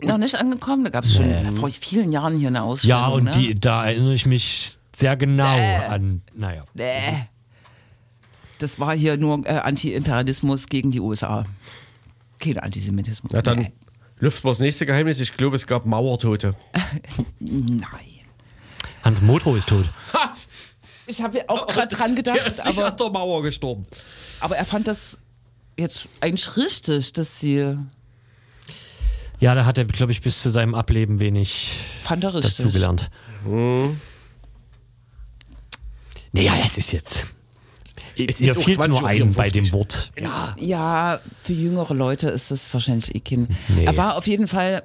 noch nicht angekommen. Da gab es schon Nee. vor vielen Jahren hier eine Ausstellung. Ja, und ne? die, da erinnere ich mich sehr genau Äh. an. Naja. Nee. Das war hier nur äh, Anti-Imperialismus gegen die USA. Kein Antisemitismus. Na dann Lüften wir das nächste Geheimnis. Ich glaube, es gab Mauertote. <laughs> Nein. Hans Motro ist tot. Was? Ich habe auch gerade dran Der gedacht, ist nicht aber, an der Mauer gestorben. aber er fand das jetzt eigentlich richtig, dass sie Ja, da hat er, glaube ich, bis zu seinem Ableben wenig fand er richtig. dazugelernt. Naja, das ist jetzt. Es Mir ist auch fiel nur ein bei 20.54 dem Wort. Ja, für jüngere Leute ist das wahrscheinlich eh kein. Nee. Er war auf jeden Fall,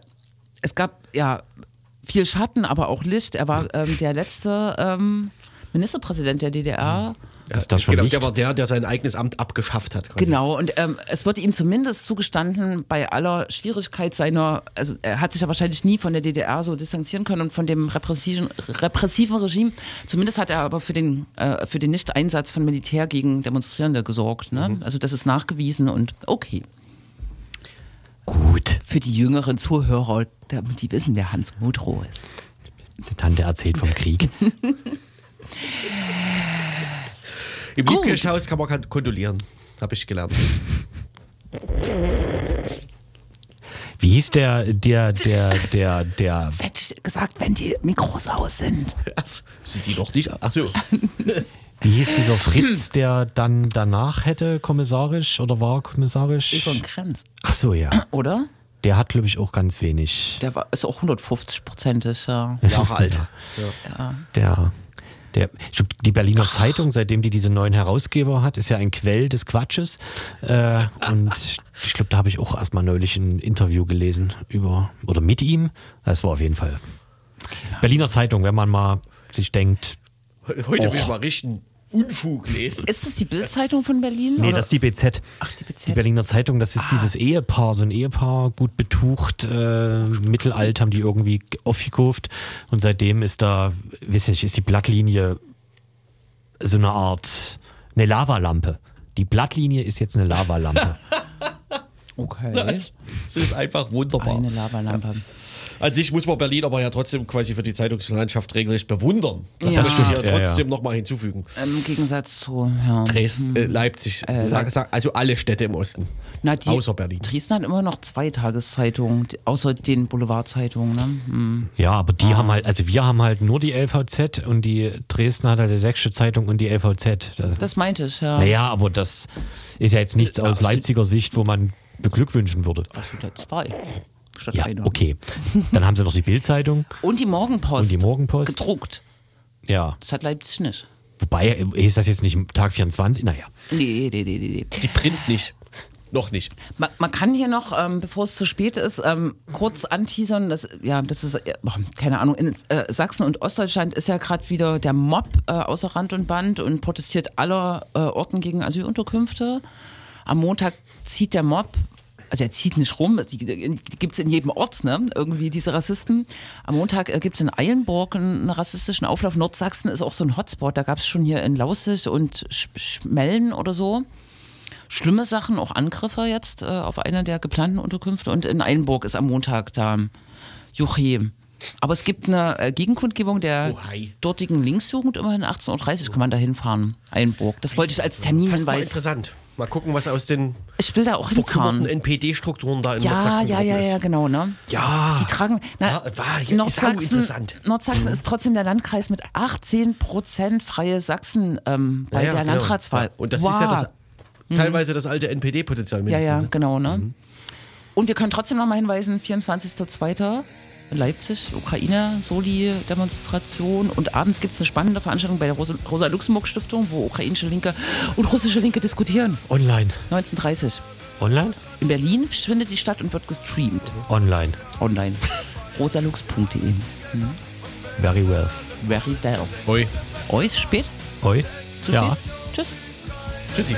es gab ja viel Schatten, aber auch Licht. Er war ähm, der letzte ähm, Ministerpräsident der DDR. Ist das schon genau, Licht? der war der, der sein eigenes Amt abgeschafft hat. Quasi. Genau, und ähm, es wird ihm zumindest zugestanden, bei aller Schwierigkeit seiner, also er hat sich ja wahrscheinlich nie von der DDR so distanzieren können und von dem repressiven, repressiven Regime. Zumindest hat er aber für den, äh, für den Nicht-Einsatz von Militär gegen Demonstrierende gesorgt. Ne? Also das ist nachgewiesen und okay. Gut. Für die jüngeren Zuhörer, damit die wissen, wer Hans Mudrow ist. Die Tante erzählt vom Krieg. <laughs> Im. Liebkirchhaus kann man kon- kondolieren. Habe ich gelernt. Wie hieß der, der, der, der, der, Das hätte ich gesagt, wenn die Mikros aus sind. Ach, sind die noch nicht? Achso. wie hieß dieser Fritz, der dann danach hätte kommissarisch oder war kommissarisch? Egon Krenz, Ach so, ja. oder? Der hat, glaube ich, auch ganz wenig. Der war, ist auch 150-prozentig, ja. Jahre alt. Der, der, ich glaub, die Berliner Zeitung, seitdem die diese neuen Herausgeber hat, ist ja ein Quell des Quatsches. Äh, und ich glaube, da habe ich auch erstmal neulich ein Interview gelesen über oder mit ihm. Das war auf jeden Fall. Berliner Zeitung, wenn man mal sich denkt, Heute will ich mal richtig Unfug lesen. Ist das die Bildzeitung von Berlin? nee, oder? das ist die BZ. Ach, die BZ. Die Berliner Zeitung, das ist dieses Ehepaar, so ein Ehepaar, gut betucht, äh, mittelalt haben die irgendwie aufgekauft und seitdem ist da, weiß nicht, ist die Blattlinie so eine Art, eine Lavalampe. Die Blattlinie ist jetzt eine Lavalampe. <laughs> Okay. Das, das ist einfach wunderbar. Eine Lavalampe. An sich muss man Berlin aber ja trotzdem quasi für die Zeitungslandschaft regelrecht bewundern. Das Ja. möchte ich ja Ja, ja. trotzdem nochmal hinzufügen. Im Gegensatz zu ja. Dresden, äh, Leipzig, sag, sag, also alle Städte im Osten. Na, die, Außer Berlin. Dresden hat immer noch zwei Tageszeitungen, außer den Boulevardzeitungen. Ne? Hm. ja, aber die haben halt, also wir haben halt nur die LVZ und die Dresden hat halt die Sächsische Zeitung und die LVZ. Das, Das meinte ich, ja. naja, aber das ist ja jetzt nichts aus Ach, Leipziger Sicht, wo man beglückwünschen würde. Achso, da zwei. Statt Ja, einer. okay. Dann haben sie noch die Bildzeitung. Und die Morgenpost. Und die Morgenpost. Gedruckt. Ja. Das hat Leipzig nicht. Wobei, ist das jetzt nicht Tag 24? Naja. Nee, nee, nee, nee. nee. Die Print nicht. Noch nicht. Man, man kann hier noch, ähm, bevor es zu spät ist, ähm, kurz anteasern, dass, ja, das ist, äh, keine Ahnung, in äh, Sachsen und Ostdeutschland ist ja gerade wieder der Mob äh, außer Rand und Band und protestiert aller äh, Orten gegen Asylunterkünfte. Am Montag zieht der Mob, also er zieht nicht rum, die, die gibt es in jedem Ort, ne? irgendwie diese Rassisten. Am Montag äh, gibt es in Eilenburg einen, rassistischen Auflauf. Nordsachsen ist auch so ein Hotspot, da gab es schon hier in Laussig und Sch Schmellen oder so schlimme Sachen, auch Angriffe jetzt äh, auf eine der geplanten Unterkünfte. Und in Einburg ist am Montag da Juche. Aber es gibt eine äh, Gegenkundgebung der Ohai. dortigen Linksjugend, immerhin 18.30 Uhr kann man da hinfahren. Einburg. Das wollte ich als Das ist mal interessant. Mal gucken, was aus den Ich will da auch verkümmerten. NPD-Strukturen da in Ja, Nordsachsen ja, ja, ist. ja, genau, ne? Ja. Die tragen, na, Ja, war ja Nordsachsen, sauinteressant. Nordssachsen ist trotzdem der Landkreis mit 18 Prozent freie Sachsen ähm, bei Ja, ja, der genau. Landratswahl. Ja, Und das wow. ist ja das, teilweise das alte NPD-Potenzial Ja, mindestens. ja, genau, ne? Und wir können trotzdem noch mal hinweisen, 24.02. in Leipzig, Ukraine-Soli-Demonstration. Und abends gibt es eine spannende Veranstaltung bei der Rosa- Rosa-Luxemburg-Stiftung, wo ukrainische Linke und russische Linke diskutieren. Online. 1930. Online? In Berlin findet die statt und wird gestreamt. Online. Online. rosalux.de. Very well. Very well. Oi. Euch spät? Oi? Zu Ja. spät? Tschüss. Tschüssi.